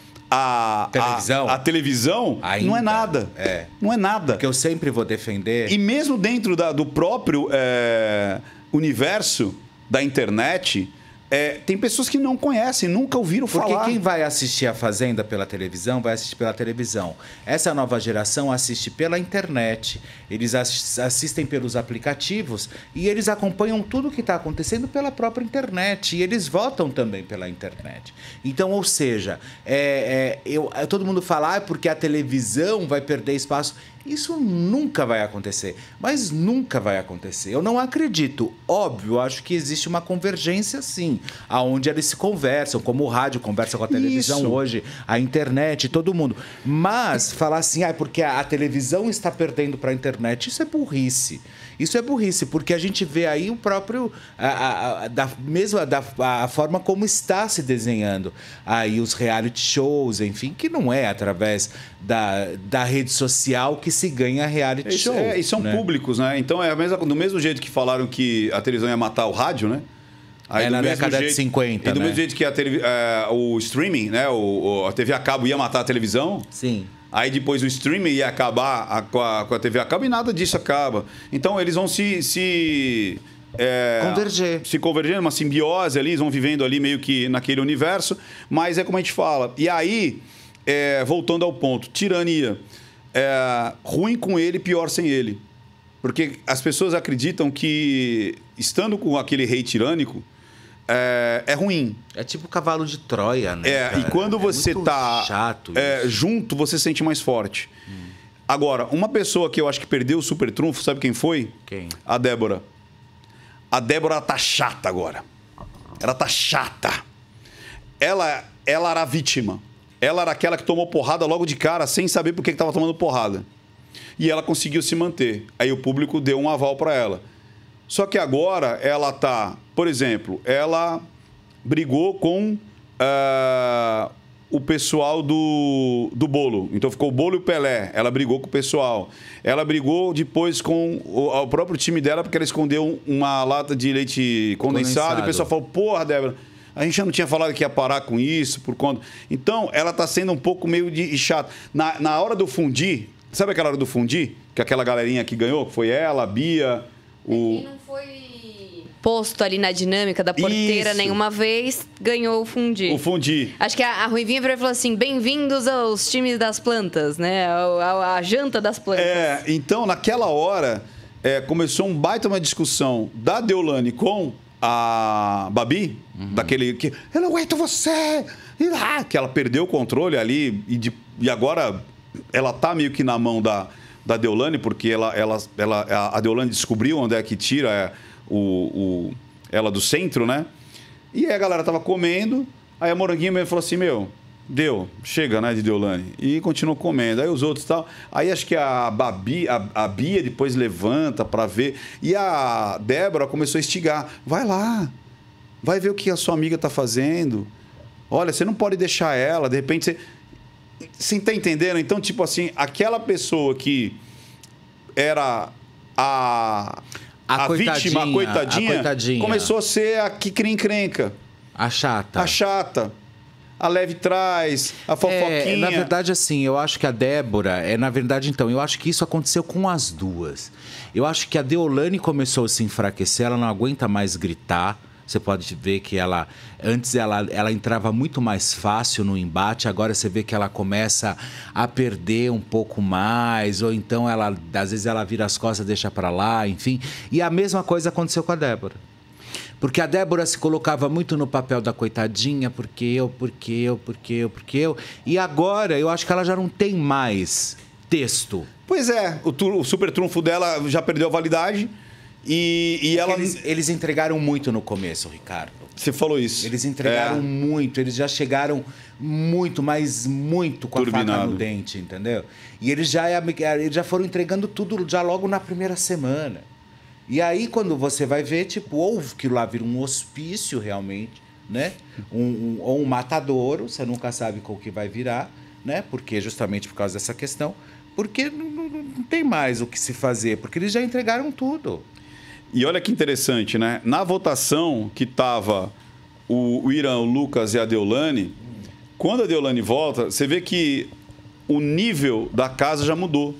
a a- Televisão. a, televisão Ainda. não é nada. É. Não é nada. Que eu sempre vou defender. E mesmo dentro da- do próprio é, universo da internet, é, tem pessoas que não conhecem, nunca ouviram Porque falar. quem vai assistir a Fazenda pela televisão, vai assistir pela televisão. Essa nova geração assiste pela internet, eles ass- assistem pelos aplicativos e eles acompanham tudo que está acontecendo pela própria internet. E eles votam também pela internet. Então, ou seja, é, é, eu, é, todo mundo fala, ah, é porque a televisão vai perder espaço. Isso nunca vai acontecer, mas nunca vai acontecer. Eu não acredito. Óbvio, acho que existe uma convergência sim, aonde eles se conversam, como o rádio conversa com a televisão Isso. hoje, a internet, todo mundo. Mas falar assim, ah, é porque a, a televisão está perdendo para a internet, isso é burrice. Isso é burrice, porque a gente vê aí o próprio. A, a- a- da mesma da, a forma como está se desenhando aí os reality shows, enfim, que não é através da, da rede social que se ganha reality Isso, show. é, e são né? públicos, né? Então é a mesma, do mesmo jeito que falaram que a televisão ia matar o rádio, né? É, do na mesmo década de 50, E do né? mesmo jeito que a é, o streaming, né? O, o- a TV a cabo ia matar a televisão. Sim. Aí depois o streaming ia acabar a- com, a, com a TV a cabo e nada disso acaba. Então eles vão se. se é, Converger. Se converger, uma simbiose ali, eles vão vivendo ali meio que naquele universo. Mas é como a gente fala. E aí, é, voltando ao ponto, tirania. É, ruim com ele, pior sem ele. Porque as pessoas acreditam que, estando com aquele rei tirânico, é, é ruim. É tipo o cavalo de Troia, né? É, e cara? quando É você muito tá chato é, junto, você se sente mais forte. Agora, uma pessoa que eu acho que perdeu o super trunfo, sabe quem foi? Quem? A Débora. A Débora tá chata agora. Ela tá chata. Ela, ela era a vítima. Ela era aquela que tomou porrada logo de cara, sem saber por que que tava tomando porrada. E ela conseguiu se manter. Aí o público deu um aval para ela. Só que agora ela tá, por exemplo, ela brigou com ah, o pessoal do, do bolo. Então ficou o bolo e o Pelé. Ela brigou com o pessoal. Ela brigou depois com o, o próprio time dela porque ela escondeu uma lata de leite condensado. Condensado. E o pessoal falou: Porra, Débora. A gente já não tinha falado que ia parar com isso por conta. Então, ela tá sendo um pouco meio de chata. Na, na hora do fundir, sabe aquela hora do fundir? Que aquela galerinha que ganhou, que foi ela, a Bia, o. não foi posto ali na dinâmica da porteira Isso. nenhuma vez, ganhou o fundir. O fundir. Acho que a, a Ruivinha virou e falou assim: bem-vindos aos times das plantas, né? A, a- a janta das plantas. É, então naquela hora é, começou um baita uma discussão da Deolane com a Babi, daquele que eu não aguento você, e lá, que ela perdeu o controle ali e, de- e agora ela tá meio que na mão da, da Deolane, porque ela, ela, ela, a- a Deolane descobriu onde é que tira é, o, o- ela do centro, né? E aí a galera tava comendo, aí a Moranguinho mesmo falou assim, meu, deu, chega, né, de Deolane. E continuou comendo. Aí os outros tal. Aí acho que a Babi, a, a Bia depois levanta pra ver. E a Débora começou a instigar. Vai lá, vai ver o que a sua amiga tá fazendo. Olha, você não pode deixar ela, de repente você... Você tá entendendo? Então, tipo assim, aquela pessoa que era a... A vítima, a coitadinha, coitadinha, a coitadinha. começou a ser a que cria encrenca. A chata. A chata. A leve trás, a fofoquinha. É, na verdade, assim, eu acho que a Débora, é na verdade, então, eu acho que isso aconteceu com as duas. Eu acho que a Deolane começou a se enfraquecer, ela não aguenta mais gritar. Você pode ver que ela antes ela, ela entrava muito mais fácil no embate, agora você vê que ela começa a perder um pouco mais, ou então ela às vezes ela vira as costas, deixa pra lá, enfim. E a mesma coisa aconteceu com a Débora. Porque a Débora se colocava muito no papel da coitadinha, porque eu, porque eu, porque eu, porque eu. E agora eu acho que ela já não tem mais texto. Pois é, o, o super trunfo dela já perdeu a validade. E, e ela. Eles, eles entregaram muito no começo, Ricardo. Você falou isso. Eles entregaram É. muito, eles já chegaram muito, mas muito com a faca Turbinado. no dente, entendeu? E eles já, eles já foram entregando tudo já logo na primeira semana. E aí, quando você vai ver, tipo, ou que lá vira um hospício realmente, né? Um, um- ou um matadouro, você nunca sabe qual que vai virar, né? Porque justamente por causa dessa questão. Porque não, não- não tem mais o que se fazer, porque eles já entregaram tudo. E olha que interessante, né? Na votação que tava o, o Irã, o Lucas e a Deolane, quando a Deolane volta, você vê que o nível da casa já mudou.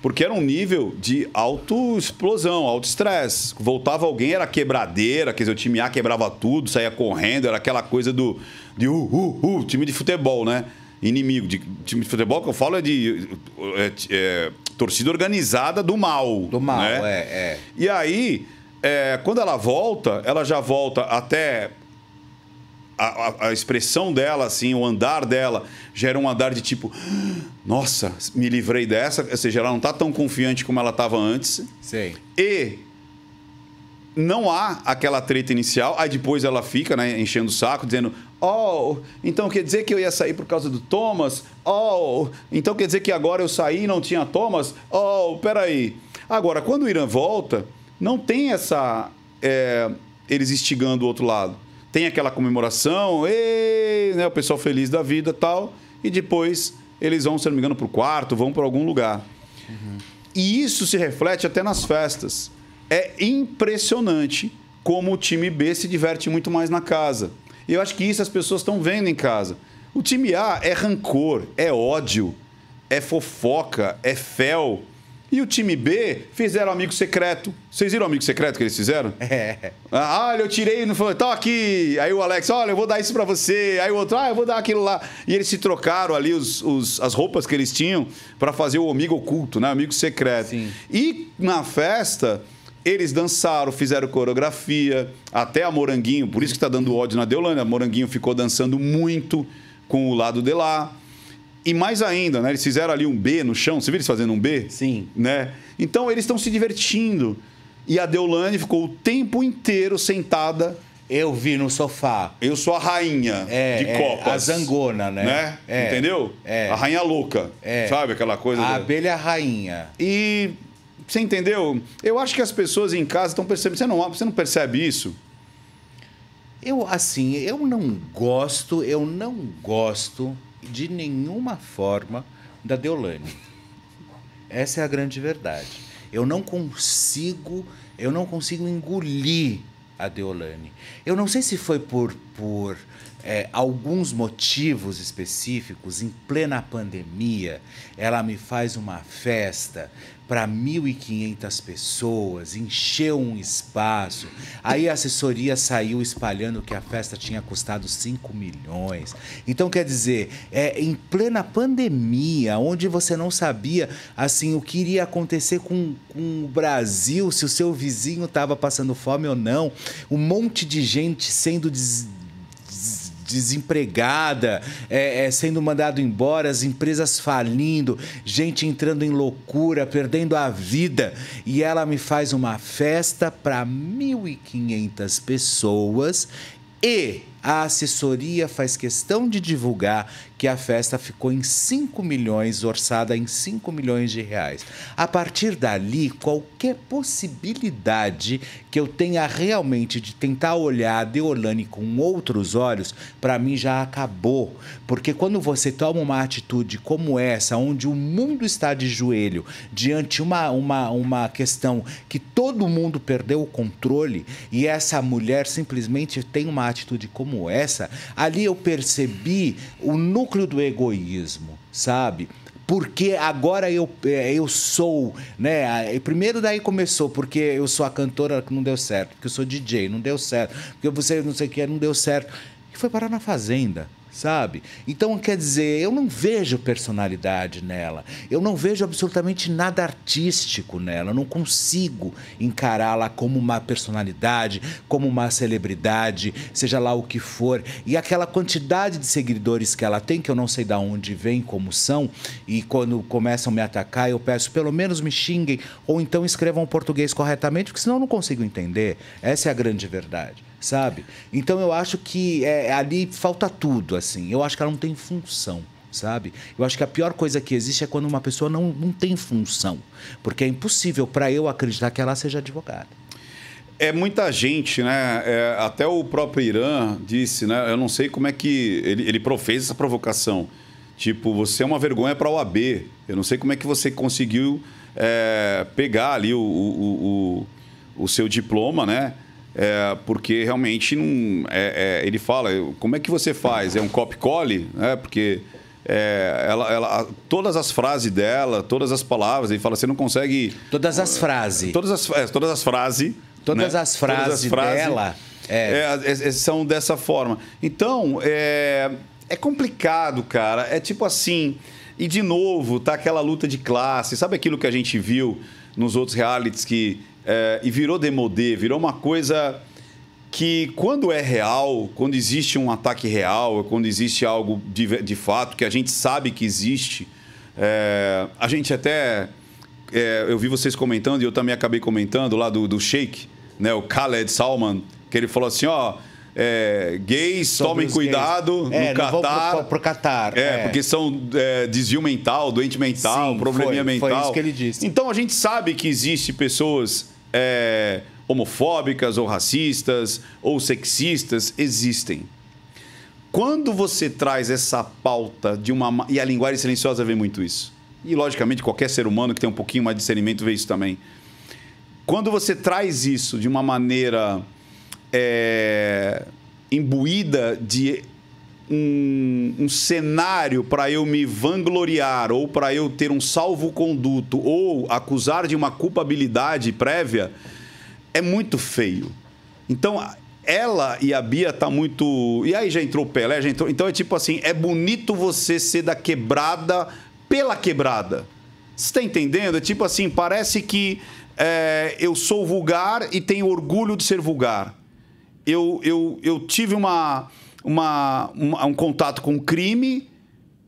Porque era um nível de auto-explosão, auto-estresse. Voltava alguém, era quebradeira, quer dizer, o time A quebrava tudo, saía correndo, era aquela coisa do de uh, uh, uh, time de futebol, né? Inimigo. De, time de futebol que eu falo é de é, é, torcida organizada do mal. Do mal, né? é, é. E aí, é, quando ela volta, ela já volta até a, a- a expressão dela, assim, o andar dela, já era um andar de tipo, nossa, me livrei dessa. Ou seja, ela não tá tão confiante como ela estava antes. Sei. E não há aquela treta inicial, aí depois ela fica, né, enchendo o saco, dizendo: Oh, então quer dizer que eu ia sair por causa do Thomas? Oh, então quer dizer que agora eu saí e não tinha Thomas? Oh, peraí. Agora, quando o Irã volta, não tem essa. é, eles instigando o outro lado. Tem aquela comemoração, ei, né, o pessoal feliz da vida tal, e depois eles vão, se não me engano, para o quarto, vão para algum lugar. E isso se reflete até nas festas. É impressionante como o time B se diverte muito mais na casa. E eu acho que isso as pessoas estão vendo em casa. O time A é rancor, é ódio, é fofoca, é fel. E o time B fizeram amigo secreto. Vocês viram o amigo secreto que eles fizeram? É. Ah, olha, eu tirei, não falou, tá aqui. Aí o Alex, olha, eu vou dar isso pra você. Aí o outro, ah, eu vou dar aquilo lá. E eles se trocaram ali os, os- as roupas que eles tinham pra fazer o amigo oculto, né? Amigo secreto. E na festa, eles dançaram, fizeram coreografia, até a Moranguinho, por isso que tá dando ódio na Deolândia. A Moranguinho ficou dançando muito com o lado de lá. E mais ainda, né? Eles fizeram ali um B no chão. Você viu eles fazendo um B? Sim. Né? Então eles estão se divertindo. E a Deolane ficou o tempo inteiro sentada. Eu vi no sofá. Eu sou a rainha É, de é, copas. a zangona, né? É. Entendeu? É. A rainha louca. É. Sabe aquela coisa? A da- abelha rainha. E você entendeu? Eu acho que as pessoas em casa estão percebendo. Você não, você não percebe isso? Eu, assim, eu não gosto, eu não gosto de nenhuma forma da Deolane. Essa é a grande verdade. Eu não consigo, eu não consigo engolir a Deolane. Eu não sei se foi por, por é, alguns motivos específicos, em plena pandemia, ela me faz uma festa para 1.500 pessoas, encheu um espaço. Aí a assessoria saiu espalhando que a festa tinha custado 5 milhões. Então, quer dizer, é, em plena pandemia, onde você não sabia assim o que iria acontecer com, com o Brasil, se o seu vizinho estava passando fome ou não, um monte de gente sendo des- desempregada, é, é, sendo mandado embora, as empresas falindo, gente entrando em loucura, perdendo a vida. E ela me faz uma festa para 1.500 pessoas e a assessoria faz questão de divulgar que a festa ficou em 5 milhões, orçada em 5 milhões de reais. A partir dali, qualquer possibilidade que eu tenha realmente de tentar olhar a Deolane com outros olhos, para mim já acabou. Porque quando você toma uma atitude como essa, onde o mundo está de joelho diante uma, uma, uma questão que todo mundo perdeu o controle e essa mulher simplesmente tem uma atitude como essa, ali eu percebi o núcleo do egoísmo, sabe? Porque agora eu, eh, eu sou, né? Primeiro daí começou, porque eu sou a cantora que não deu certo, porque eu sou DJ, não deu certo, porque você não sei o que, não deu certo. E foi parar na fazenda, sabe? Então, quer dizer, eu não vejo personalidade nela, eu não vejo absolutamente nada artístico nela, eu não consigo encará-la como uma personalidade, como uma celebridade, seja lá o que for. E aquela quantidade de seguidores que ela tem, que eu não sei de onde vem, como são, e quando começam a me atacar, eu peço pelo menos me xinguem, ou então escrevam português corretamente, porque senão eu não consigo entender. Essa é a grande verdade sabe? Então eu acho que é, ali falta tudo, assim. Eu acho que ela não tem função, sabe? Eu acho que a pior coisa que existe é quando uma pessoa não, não tem função, porque é impossível para eu acreditar que ela seja advogada. É muita gente, né? É, até o próprio Irã disse, né? Eu não sei como é que ele, ele pro- fez essa provocação. Tipo, você é uma vergonha para a OAB. Eu não sei como é que você conseguiu é, pegar ali o, o, o, o seu diploma, né? É, porque realmente não. é- é, ele fala, como é que você faz? É um copy-cole? Né? Porque é, ela, ela- todas as frases dela, todas as palavras, ele fala, você não consegue. Todas as frases. Todas as, é, todas as frases. Todas né? as frases dela, é. é, é, são dessa forma. Então, é, é complicado, cara. É tipo assim. E de novo, tá aquela luta de classe. Sabe aquilo que a gente viu nos outros realities que. É, e virou demodê, virou uma coisa que quando é real, quando existe um ataque real, quando existe algo de, de fato que a gente sabe que existe, é, a gente até é, eu vi vocês comentando e eu também acabei comentando lá do, do Sheik, né, o Khaled Salman, que ele falou assim, ó, é, gays Sobre tomem cuidado gays. É, no não vão Catar. pro- pro Catar, É, é. porque são é, desvio mental, doente mental, Sim, probleminha foi- foi mental. isso que ele disse. Então a gente sabe que existe pessoas é, homofóbicas ou racistas ou sexistas, existem. Quando você traz essa pauta de uma. ma- E a linguagem silenciosa vê muito isso. E, logicamente, qualquer ser humano que tem um pouquinho mais de discernimento vê isso também. Quando você traz isso de uma maneira é, imbuída de um, um cenário para eu me vangloriar ou para eu ter um salvo-conduto ou acusar de uma culpabilidade prévia, é muito feio. Então, ela e a Bia tá muito. E aí já entrou o Pelé, já entrou. Então é tipo assim: é bonito você ser da quebrada pela quebrada. Você está entendendo? É tipo assim: parece que é, eu sou vulgar e tenho orgulho de ser vulgar. Eu, eu, eu tive uma, uma, uma- um contato com crime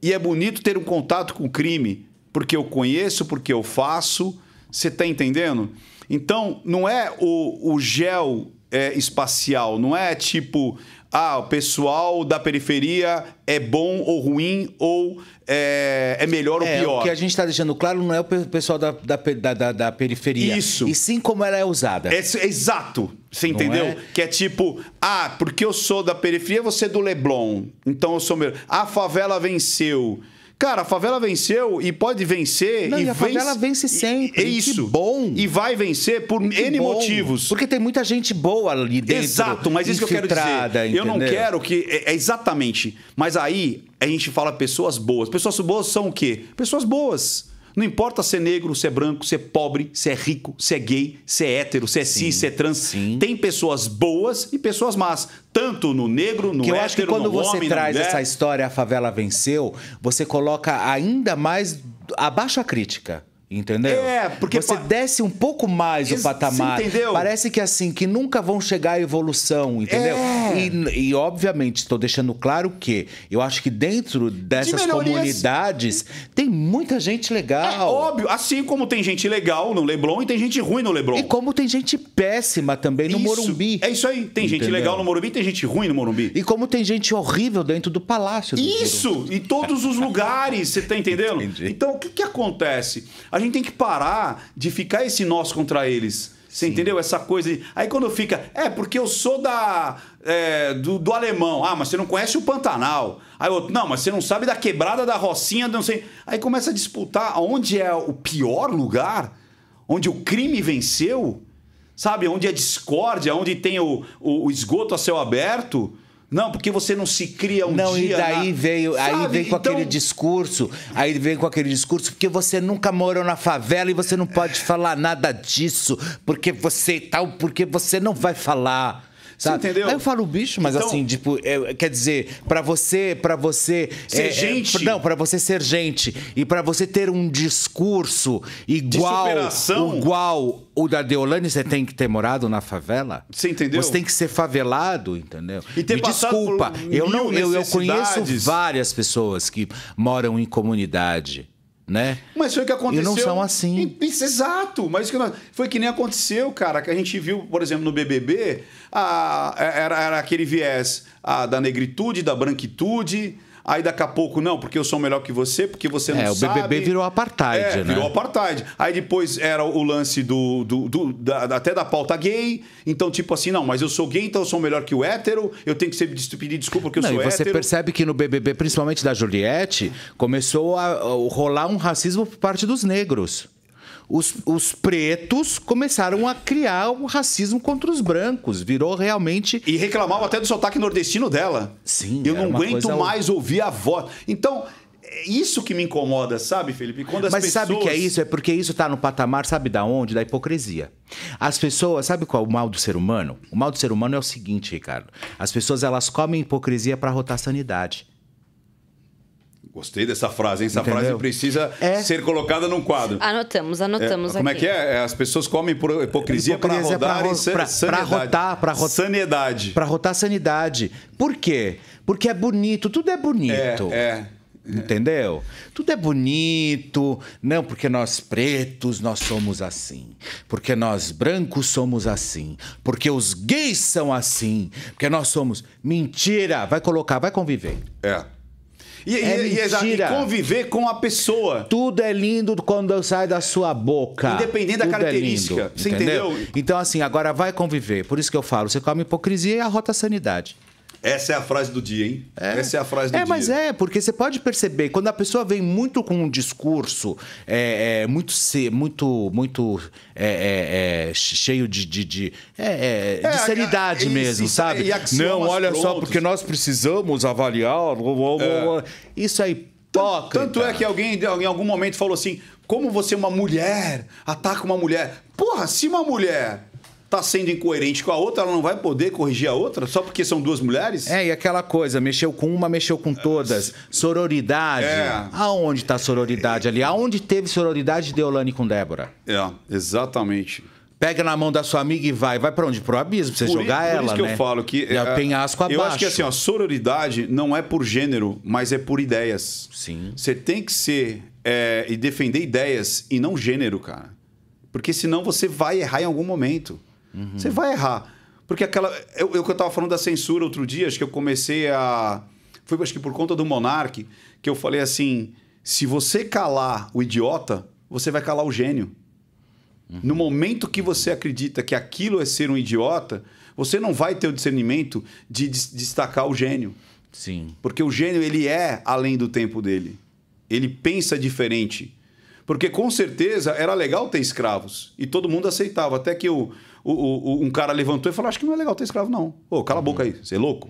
e é bonito ter um contato com crime, porque eu conheço, porque eu faço. Você está entendendo? Então, não é o, o gel é, espacial, não é tipo, ah, o pessoal da periferia é bom ou ruim, ou é, é melhor É, ou pior. o que a gente está deixando claro não é o pe- pessoal da, da, da, da- periferia. Isso. E sim como ela é usada. É, exato. Você entendeu? é? Que é tipo, ah, porque eu sou da periferia, você é do Leblon. Então eu sou melhor. A favela venceu. Cara, a favela venceu e pode vencer. Não, e e a favela vence sempre. É Que isso. bom. E vai vencer por Que N bom. motivos. Porque tem muita gente boa ali dentro. Exato, mas isso que eu quero dizer. Eu não entendeu? quero que. É, é exatamente. Mas aí a gente fala pessoas boas. Pessoas boas são o quê? Pessoas boas. Não importa se é negro, se é branco, se é pobre, se é rico, se é gay, se é hétero, se é cis, se é trans. Tem pessoas boas e pessoas más. Tanto no negro, no que eu hétero, acho que quando você homem, traz essa história, a favela venceu, você coloca ainda mais abaixo a crítica. Entendeu? É, porque você desce um pouco mais Ex- o patamar. entendeu? Parece que assim, que nunca vão chegar à evolução, entendeu? É. E, e, obviamente, estou deixando claro que eu acho que dentro dessas melhorias. comunidades tem muita gente legal. É óbvio, assim como tem gente legal no Leblon e tem gente ruim no Leblon. E como tem gente péssima também no Isso. Morumbi. É isso aí. Tem gente Entendeu? legal no Morumbi e tem gente ruim no Morumbi. E como tem gente horrível dentro do palácio. do Morumbi. Isso! Em todos os lugares, você tá entendendo? Entendi. Então, o que, que acontece? A gente tem que parar de ficar esse nós contra eles. Você entendeu? Essa coisa. de- Aí quando fica, é porque eu sou da é, do, do alemão. Ah, mas você não conhece o Pantanal. Aí outro, não, mas você não sabe da quebrada da Rocinha, não sei. Aí começa a disputar onde é o pior lugar, onde o crime venceu, sabe? Onde é discórdia, onde tem o, o, o esgoto a céu aberto. Não, porque você não se cria um Não, dia. e daí na- veio, aí Sabe? vem com Então- aquele discurso, aí vem com aquele discurso, porque você nunca morou na favela e você não pode falar nada disso, porque você tal, porque você não vai falar. Você Sabe? entendeu? Aí eu falo bicho, mas Então- assim, tipo, é, quer dizer, pra você, para você Ser é, é, gente. não, pra você ser gente e pra você ter um discurso igual, igual o da Deolane, você tem que ter morado na favela. Você entendeu? Você tem que ser favelado, entendeu? E ter Me desculpa, eu não, eu, eu conheço várias pessoas que moram em comunidade, né? Mas foi o que aconteceu. E não são assim. Exato. Mas foi que nem aconteceu, cara. Que a gente viu, por exemplo, no BBB, a- era, era aquele viés ah, da negritude, da branquitude. Aí daqui a pouco, não, porque eu sou melhor que você, porque você não É, o sabe. BBB virou apartheid, é, né? Virou apartheid. Aí depois era o lance do. do- do- da- até da pauta gay. Então, tipo assim, não, mas eu sou gay, então eu sou melhor que o hétero. Eu tenho que ser, pedir desculpa porque eu Não, sou e você hétero. percebe que no BBB, principalmente da Juliette, começou a rolar um racismo por parte dos negros. Os, os pretos começaram a criar um racismo contra os brancos. Virou realmente. E reclamava até do sotaque nordestino dela. Sim, Eu não aguento mais ouvir a voz. Então, é isso que me incomoda, sabe, Felipe? Quando as Mas pessoas... sabe o que é isso? É porque isso tá no patamar, sabe da onde? Da hipocrisia. As pessoas, sabe qual é o mal do ser humano? O mal do ser humano é o seguinte, Ricardo. As pessoas, elas comem hipocrisia para rotar sanidade. Gostei dessa frase, hein? Essa Entendeu? frase precisa É. ser colocada num quadro. Anotamos, anotamos É, como é aqui. que é? É, As pessoas comem por hipocrisia, para Hipocrisia pra rodar ro- em sa- pra- pra sanidade. rotar, pra ro- Sanidade. Para rotar sanidade. Por quê? Porque é bonito, tudo é bonito. É, é. Entendeu? Tudo é bonito. Não, porque nós pretos nós somos assim. Porque nós brancos somos assim. Porque os gays são assim. Porque nós somos. Mentira! Vai colocar, vai conviver. É. E, É e- exa- e mentira. conviver com a pessoa. Tudo é lindo quando sai da sua boca. Independente da Tudo é característica. lindo, Você entendeu? entendeu? Então, assim, agora vai conviver. Por isso que eu falo: você come hipocrisia e arrota a sanidade. Essa é a frase do dia, hein? Essa é a frase do É, dia. mas é, porque você pode perceber, quando a pessoa vem muito com um discurso é, é, muito, muito, muito é, é, é, cheio de, de, de, é, é, É, de sanidade isso, mesmo, isso, sabe? e Não, olha só, prontos. porque nós precisamos avaliar. Isso é hipócrita. Tanto é que alguém em algum momento falou assim: como você é uma mulher, ataca uma mulher. Porra, se uma mulher tá sendo incoerente com a outra, ela não vai poder corrigir a outra só porque são duas mulheres? É, e aquela coisa, mexeu com uma, mexeu com todas. Sororidade. É. Aonde tá a sororidade ali? Aonde teve sororidade de Deolane com Débora? É, exatamente. Pega na mão da sua amiga e vai. Vai pra onde? Pro abismo, pra você Por jogar i- por ela, isso que né? eu falo que Já é, penhasco abaixo. Eu acho que assim, ó, sororidade não é por gênero, mas é por ideias. Sim. Você tem que ser é, e defender ideias e não gênero, cara. Porque senão você vai errar em algum momento. Uhum. Você vai errar. Porque aquela. Eu, eu que eu tava falando da censura outro dia, acho que eu comecei a. Foi acho que por conta do Monark, que eu falei assim: se você calar o idiota, você vai calar o gênio. No momento que você acredita que aquilo é ser um idiota, você não vai ter o discernimento de des- destacar o gênio. Sim. Porque o gênio, ele é além do tempo dele. Ele pensa diferente. Porque com certeza era legal ter escravos. E todo mundo aceitava. Até que o, o- o- um cara levantou e falou: Acho que não é legal ter escravo, não. Ô, cala a boca aí, você é louco?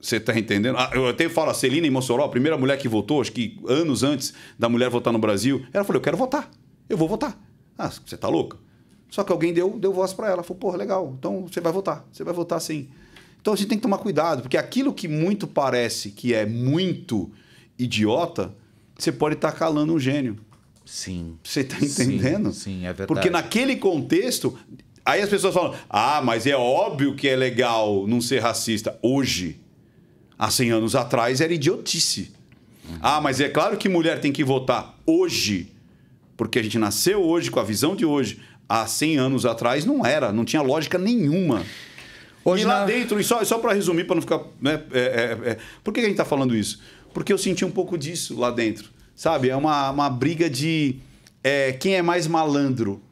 Você tá entendendo? Ah, eu até falo, a Celina em Mossoró, a primeira mulher que votou, acho que anos antes da mulher votar no Brasil, ela falou: Eu quero votar. Eu vou votar. Ah, você tá louca? Só que alguém deu, deu voz para ela. Falou: Porra, legal. Então você vai votar. Você vai votar sim. Então a gente tem que tomar cuidado, porque aquilo que muito parece que é muito idiota, você pode estar calando um gênio. Sim. Você tá Sim, entendendo? sim, é verdade. Porque naquele contexto, aí as pessoas falam: "Ah, mas é óbvio que é legal não ser racista hoje. Há 100 anos atrás era idiotice. Ah, mas é claro que mulher tem que votar hoje, porque a gente nasceu hoje com a visão de hoje. Há 100 anos atrás não era, não tinha lógica nenhuma. Hoje e lá dentro, e só, só para resumir, para não ficar. Né, é, é, é, por que a gente está falando isso? Porque eu senti um pouco disso lá dentro. Sabe? É uma, uma briga de é, quem é mais malandro.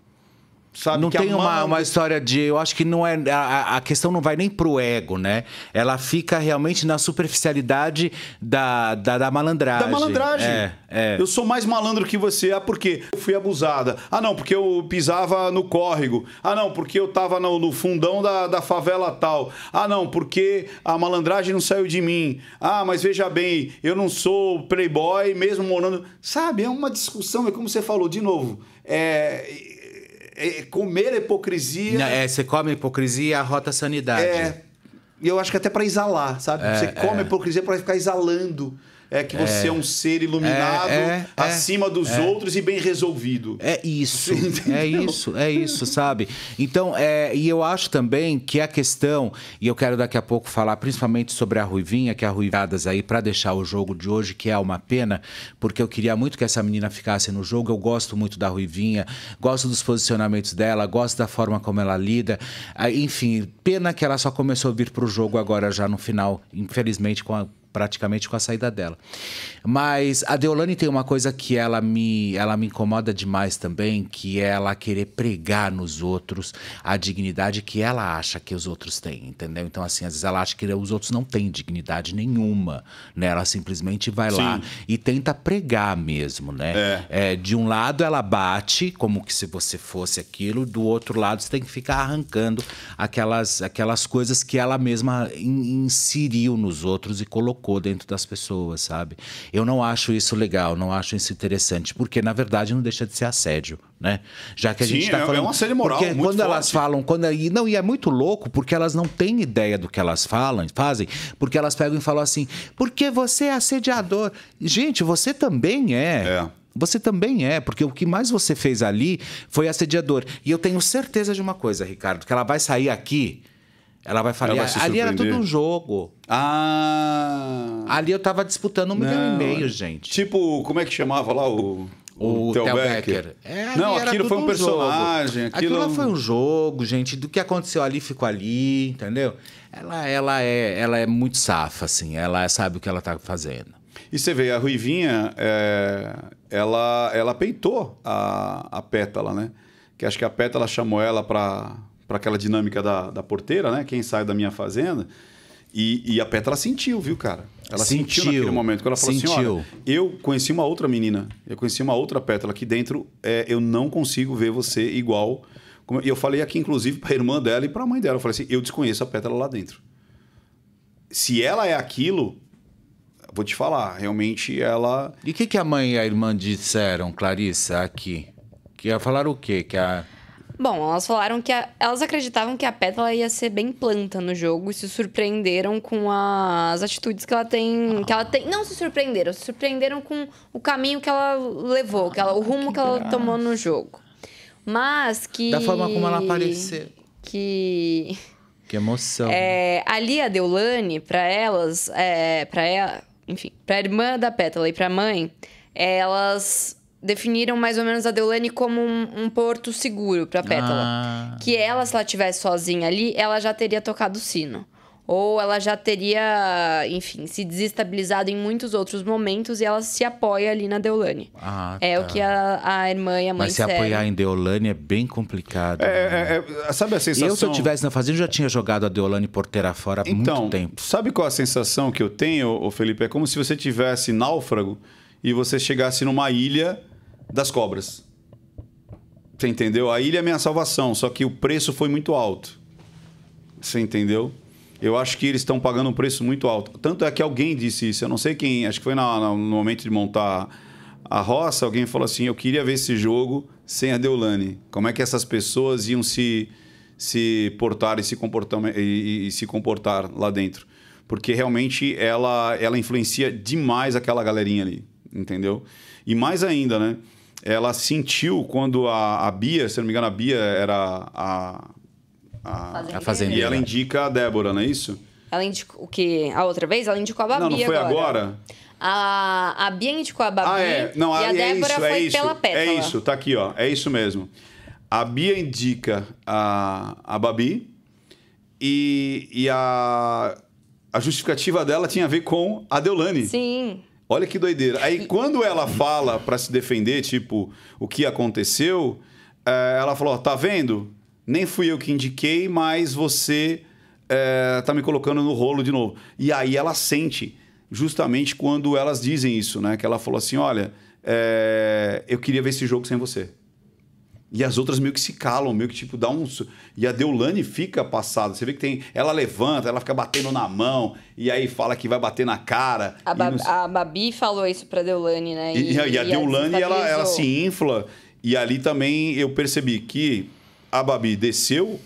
Sabe? Não tem uma, uma história de. Eu acho que não é. A, a questão não vai nem pro ego, né? Ela fica realmente na superficialidade da, da, da malandragem. Da malandragem. É, é. Eu sou mais malandro que você. Ah, porque eu fui abusada. Ah, não, porque eu pisava no córrego. Ah, não, porque eu tava no, no fundão da, da favela tal. Ah, não, porque a malandragem não saiu de mim. Ah, mas veja bem, eu não sou playboy mesmo morando. Sabe, é uma discussão, é como você falou, de novo. É. é comer a hipocrisia. Não, é, você come a hipocrisia e arrota a sanidade. É. E eu acho que até pra exalar, sabe? É, você come é. a hipocrisia pra ficar exalando. É que você é, É. um ser iluminado, É, é, acima dos é. outros e bem resolvido. É isso, é isso, é isso, sabe? Então, é, e eu acho também que a questão, e eu quero daqui a pouco falar principalmente sobre a Ruivinha, que é a Ruivadas aí, pra deixar o jogo de hoje, que é uma pena, porque eu queria muito que essa menina ficasse no jogo. Eu gosto muito da Ruivinha, gosto dos posicionamentos dela, gosto da forma como ela lida. Ah, Enfim, pena que ela só começou a vir pro jogo agora, já no final, infelizmente, com a praticamente com a saída dela. Mas a Deolane tem uma coisa que ela me, ela me incomoda demais também, que é ela querer pregar nos outros a dignidade que ela acha que os outros têm, entendeu? Então, assim, às vezes ela acha que os outros não têm dignidade nenhuma, né? Ela simplesmente vai lá Sim. e tenta pregar mesmo, né? É, de um lado ela bate, como que se você fosse aquilo, do outro lado você tem que ficar arrancando aquelas, aquelas coisas que ela mesma in- inseriu nos outros e colocou. Colocou dentro das pessoas, sabe? Eu não acho isso legal, não acho isso interessante, porque na verdade não deixa de ser assédio, né? Já que a Sim, gente tá é- é falando um assédio moral porque quando elas forte. falam, quando e não, e é muito louco porque elas não têm ideia do que elas falam, fazem, porque elas pegam e falam assim: "Porque você é assediador". Gente, você também é. Você também é, porque o que mais você fez ali foi assediador. E eu tenho certeza de uma coisa, Ricardo, que ela vai sair aqui, ela vai falar, Ela vai ali era tudo surpreender." um jogo. Ah. Ali eu tava disputando um milhão e Não, meio, gente. Tipo, como é que chamava lá o. O Theo Theo Becker? É, Não, aquilo foi um personagem. Jogo. Aquilo... lá foi um jogo, gente. Do que aconteceu ali ficou ali, entendeu? Ela, ela, é, ela é muito safa, assim. Ela sabe o que ela tá fazendo. E você vê, a Ruivinha, é, ela, ela peitou a, a Pétala, né? Que acho que a Pétala chamou ela para aquela dinâmica da, da porteira, né? Quem sai da minha fazenda. E, e a Pétala sentiu, viu, cara? Ela sentiu, Sentiu. naquele momento. Quando ela falou assim, Sentiu. olha, eu conheci uma outra menina. Eu conheci uma outra Pétala. Aqui dentro, é, eu não consigo ver você igual... E eu falei aqui, inclusive, para a irmã dela e para a mãe dela. Eu falei assim, eu desconheço a Pétala lá dentro. Se ela é aquilo, vou te falar, realmente ela... E o que, que a mãe e a irmã disseram, Clarissa, aqui? Que ia falar o quê? Que a... Bom, elas falaram que a- elas acreditavam que a Pétala ia ser bem planta no jogo e se surpreenderam com as atitudes que ela tem, que ela tem. Não se surpreenderam, se surpreenderam com o caminho que ela levou, que ela, o rumo que, ela tomou no jogo. Mas que Da forma como ela apareceu. Que Que emoção. é, ali a Deulane, pra elas, é, para ela, enfim, pra irmã da Pétala e pra mãe, elas definiram mais ou menos a Deulane como um, um porto seguro pra Pétala. Ah. Que ela, se ela tivesse sozinha ali, ela já teria tocado o sino. Ou ela já teria, enfim, se desestabilizado em muitos outros momentos e ela se apoia ali na Deulane. Ah, é o tá. que a, a irmã e a mãe Mas se apoiar em Deolane é bem complicado. É, é, é, sabe a sensação... Eu, se eu tivesse na fazenda, eu já tinha jogado a Deolane porteira fora há Então, muito tempo. sabe qual a sensação que eu tenho, Felipe? É como se você tivesse náufrago e você chegasse numa ilha das cobras. Você entendeu? A ilha é minha salvação, só que o preço foi muito alto. Você entendeu? Eu acho que eles estão pagando um preço muito alto. Tanto é que alguém disse isso, eu não sei quem, acho que foi na- na- no momento de montar a roça, alguém falou assim: eu queria ver esse jogo sem a Deolane. Como é que essas pessoas iam se, se portar e se, comportar, e, e- e se comportar lá dentro? Porque realmente ela, ela influencia demais aquela galerinha ali, entendeu? E mais ainda, né? Ela sentiu quando a, a Bia, se não me engano, a Bia era a. A, Fazendeira. A fazendeira. E ela indica a Débora, não é isso? Ela indicou o que? A outra vez? Ela indicou a Babi não, não foi agora? A, a Bia indicou a Babi Ah, é. Não, e a é Débora isso, foi é isso. pela Pétala. É isso, tá aqui, ó. É isso mesmo. A Bia indica a, a Babi e, e a, a justificativa dela tinha a ver com a Deolane. Sim. Olha que doideira. Aí quando ela fala pra se defender, tipo, o que aconteceu, eh, ela falou: ó, tá vendo? Nem fui eu que indiquei, mas você eh, tá me colocando no rolo de novo. E aí ela sente, justamente quando elas dizem isso, né? Que ela falou assim: olha, eh, eu queria ver esse jogo sem você. E as outras meio que se calam, meio que tipo dá um. E a Deulane fica passada. Você vê que tem. Ela levanta, ela fica batendo na mão, e aí fala que vai bater na cara. A, Ba- não- a Babi falou isso pra Deulane, né? e, e a, e a Deulane, ela, ela se infla. E ali também eu percebi que a Babi desceu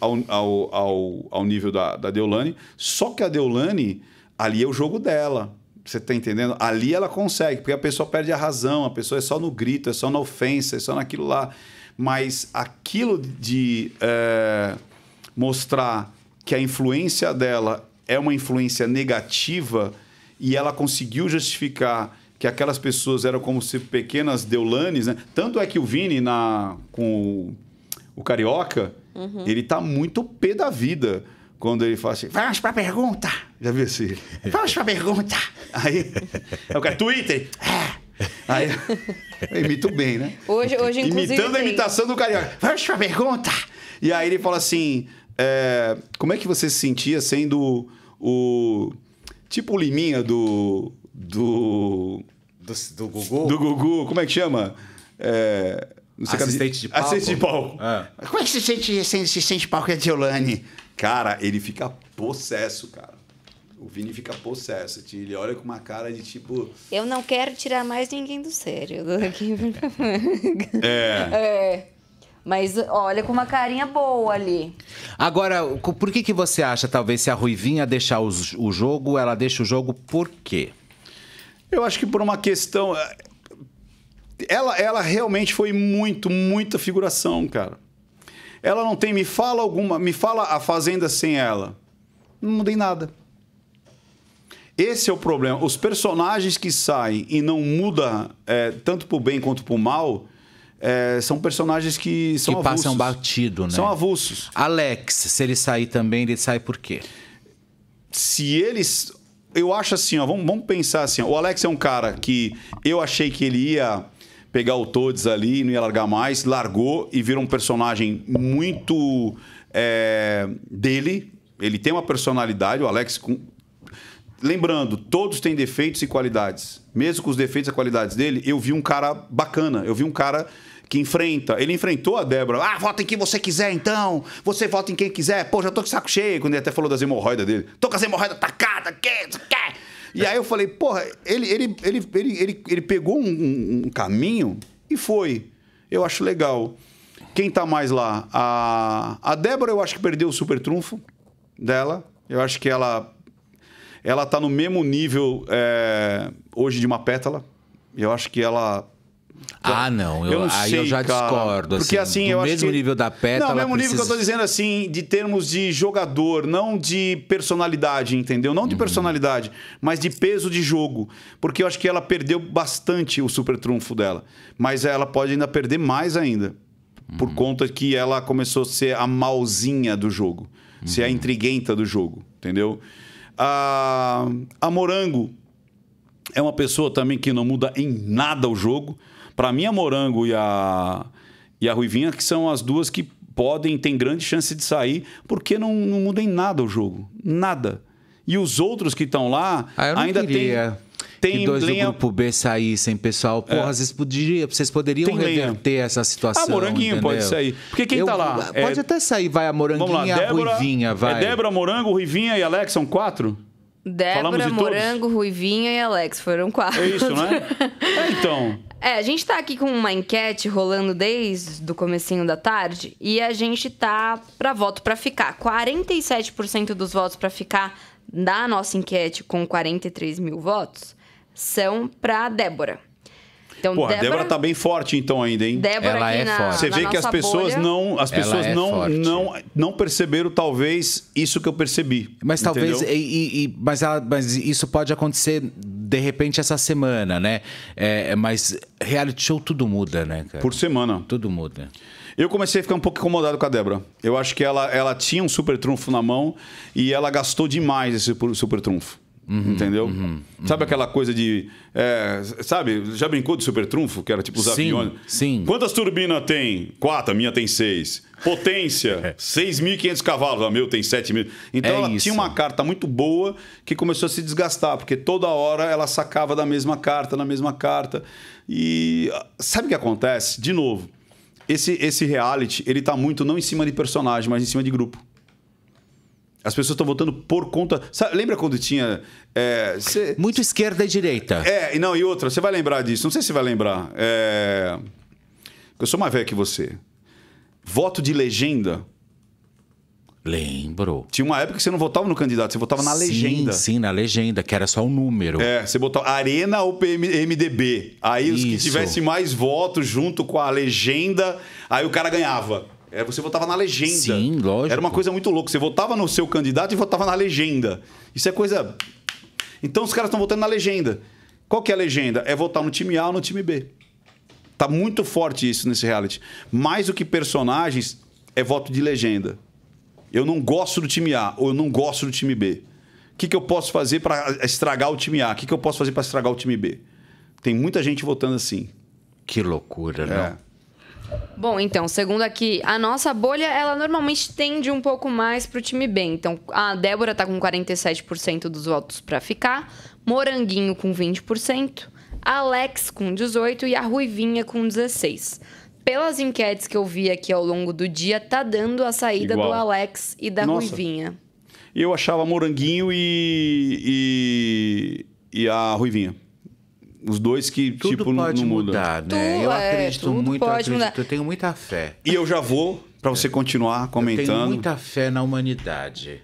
ao, ao, ao, ao nível da, da Deolane, só que a Deolane, ali é o jogo dela. Você tá entendendo? Ali ela consegue, porque a pessoa perde a razão, a pessoa é só no grito, é só na ofensa, é só naquilo lá. Mas aquilo de é, mostrar que a influência dela é uma influência negativa e ela conseguiu justificar que aquelas pessoas eram como se pequenas deulanes, né? Tanto é que o Vini na com o, o carioca, Uhum. ele tá muito pé da vida quando ele fala assim: "Vamos pra pergunta". Já viu assim? "Vamos pra pergunta". Aí é o cara Twitter. É. Aí eu imito bem, né? Hoje, hoje inclusive. Imitando a imitação do carioca. Vamos pra pergunta. E aí ele fala assim: é, como é que você se sentia sendo o. Tipo o Liminha do. Do. Do, do Gugu? Do Gugu, como é que chama? É, Assistente de palco? Assistente de palco. Ah. Como é que se sente, se, se sente palco de Deolane? Cara, ele fica possesso, cara. O Vini fica possesso. Ele olha com uma cara de tipo. Eu não quero tirar mais ninguém do sério. Daqui pra É. É. Mas olha com uma carinha boa ali. Agora, por que, que você acha, talvez, se a Ruivinha deixar os- o jogo, ela deixa o jogo por quê? Eu acho que por uma questão. é, Ela, ela realmente foi muito, muita figuração, cara. Ela não tem. Me fala alguma. Me fala a Fazenda sem ela. Não mudei nada. Esse é o problema. Os personagens que saem e não muda é, tanto pro bem quanto pro mal é, são personagens que são que avulsos. passam batido, né? São avulsos. Alex, se ele sair também, ele sai por quê? se eles. Eu acho assim, ó, vamos, vamos pensar assim. ó, o Alex é um cara que eu achei que ele ia pegar o Toads ali, não ia largar mais, largou e virou um personagem muito é, dele. Ele tem uma personalidade, o Alex. Lembrando, todos têm defeitos e qualidades. Mesmo com os defeitos e qualidades dele, eu vi um cara bacana. Eu vi um cara que enfrenta. Ele enfrentou a Débora. Ah, vota em quem você quiser, então. Você vota em quem quiser. Pô, já tô com saco cheio. Quando ele até falou das hemorroidas dele. Tô com as hemorroidas atacadas, que, que. E aí eu falei, porra, ele, ele, ele, ele, ele, pegou um, um- um caminho e foi. Eu acho legal. Quem tá mais lá? A, a Débora, eu acho que perdeu o super trunfo dela. Eu acho que ela ela tá no mesmo nível é, hoje de uma pétala. Eu acho que ela. Ah, não. Eu, Eu não aí sei, eu já cara. discordo. Porque assim, do eu acho mesmo que- nível da pétala. Não, mesmo nível que eu precisa- tô dizendo assim, de termos de jogador, não de personalidade, entendeu? Não de Uhum. personalidade, mas de peso de jogo. Porque eu acho que ela perdeu bastante o super trunfo dela. Mas ela pode ainda perder mais ainda. Uhum. Por conta que ela começou a ser a malzinha do jogo. Ser Uhum. a intriguenta do jogo, entendeu? A, a Morango é uma pessoa também que não muda em nada o jogo. Para mim, a Morango e a, e a Ruivinha, que são as duas que podem, tem grande chance de sair, porque não, não muda em nada o jogo. Nada. E os outros que estão lá Ah, ainda queria tem, tem que dois lenha. do grupo B saíssem, pessoal. Porra, É. às vezes poderia, vocês poderiam Tem lenha. reverter essa situação. Ah, Moranguinho entendeu? pode sair. Porque quem tá lá? Pode É- até sair, vai a Moranguinha e a Ruivinha, vai. É Débora, Morango, Ruivinha e Alex, são quatro? Débora, de todos? Morango, Ruivinha e Alex. Foram quatro. É isso, né? é, então. É, a gente tá aqui com uma enquete rolando desde o comecinho da tarde e a gente tá pra voto pra ficar. 47% dos votos pra ficar da nossa enquete com 43 mil votos são pra Débora. Então, Pô, a Débora tá bem forte então ainda, hein? Débora Ela aqui é na, forte. Você na vê que as pessoas bolha. não, as pessoas é não, forte. não, não perceberam talvez isso que eu percebi. Mas talvez. entendeu? e- e- e- mas, ela- mas isso pode acontecer de repente essa semana, né? É, mas reality show tudo muda, né, cara? Por semana. Tudo muda. Eu comecei a ficar um pouco incomodado com a Débora. Eu acho que ela, ela tinha um super trunfo na mão e ela gastou demais esse super trunfo. Uhum, entendeu? Sabe aquela coisa de. é, sabe, já brincou de super trunfo? Que era tipo os Sim, aviões. sim. Quantas turbinas tem? Quatro, a minha tem seis. Potência, 6.500 cavalos, a meu tem 7.000. Então É ela isso. tinha uma carta muito boa que começou a se desgastar, porque toda hora ela sacava da mesma carta, na mesma carta. E sabe o que acontece? De novo, esse, esse reality, ele tá muito não em cima de personagem, mas em cima de grupo. As pessoas estão votando por conta. Sabe, lembra quando tinha. é, cê- Muito esquerda e direita. é, e não, e outra, você vai lembrar disso, não sei se você vai lembrar. É... Eu sou mais velho que você. Voto de legenda. Lembro. Tinha uma época que você não votava no candidato, você votava na Sim, legenda. Sim, na legenda, que era só o número. É, você botava Arena ou PM MDB. Aí os que Isso. tivessem mais votos junto com a legenda, aí o cara ganhava. É, você votava na legenda. Sim, lógico. Era uma coisa muito louca. Você votava no seu candidato e votava na legenda. Isso é coisa. Então os caras estão votando na legenda. Qual que é a legenda? É votar no time A ou no time B. Tá muito forte isso nesse reality. Mais do que personagens, é voto de legenda. Eu não gosto do time A ou eu não gosto do time B. O que, que eu posso fazer para estragar o time A? O que, que eu posso fazer para estragar o time B? Tem muita gente votando assim. Que loucura, não? É. Bom, então, segundo aqui, a nossa bolha, ela normalmente tende um pouco mais pro time B. Então, a Débora tá com 47% dos votos pra ficar, Moranguinho com 20%, Alex com 18% e a Ruivinha com 16%. Pelas enquetes que eu vi aqui ao longo do dia, tá dando a saída Igual. do Alex e da Nossa. Ruivinha. Eu achava Moranguinho e, e, e a Ruivinha. Os dois que, Tudo tipo, não- pode não mudam. mudar, né? Tu- eu é, acredito muito, eu, pode acredito, mudar. eu tenho muita fé. E eu já vou, pra você continuar Eu comentando. tenho muita fé na humanidade.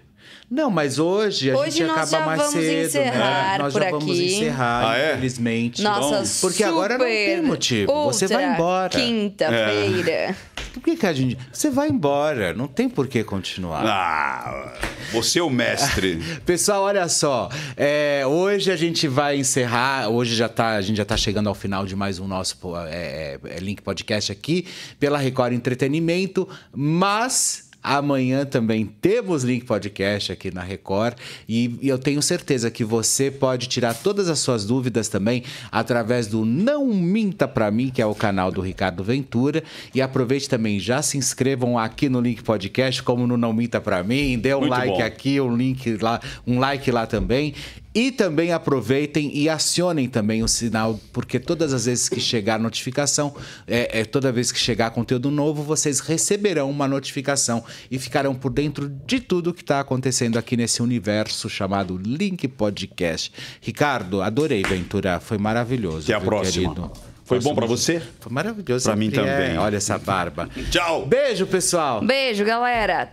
Não, mas hoje a Hoje gente acaba mais cedo, né? Nós por já vamos aqui. encerrar, Ah, é? infelizmente. Nossa, Então, porque agora não tem motivo. Você vai embora. Quinta-feira. Por que, que a gente. Você vai embora, não tem por que continuar. Ah, você é o mestre. Pessoal, olha só. é, hoje a gente vai encerrar. Hoje já tá, a gente já está chegando ao final de mais um nosso pô, é, é, Link Podcast aqui pela Record Entretenimento, mas. Amanhã também temos Link Podcast aqui na Record e, e eu tenho certeza que você pode tirar todas as suas dúvidas também através do Não Minta Pra Mim, que é o canal do Ricardo Ventura. E aproveite também, já se inscrevam aqui no Link Podcast, como no Não Minta Pra Mim, dê um Muito like bom. aqui, um link lá, um like lá também. E também aproveitem e acionem também o sinal, porque todas as vezes que chegar notificação, é, é, toda vez que chegar conteúdo novo, vocês receberão uma notificação e ficarão por dentro de tudo que está acontecendo aqui nesse universo chamado Link Podcast. Ricardo, adorei, Ventura. Foi maravilhoso. Até a viu, próxima. querido? Foi bom pra você? Foi maravilhoso. Pra mim é. também. Olha essa barba. Tchau! Beijo, pessoal. Beijo, galera.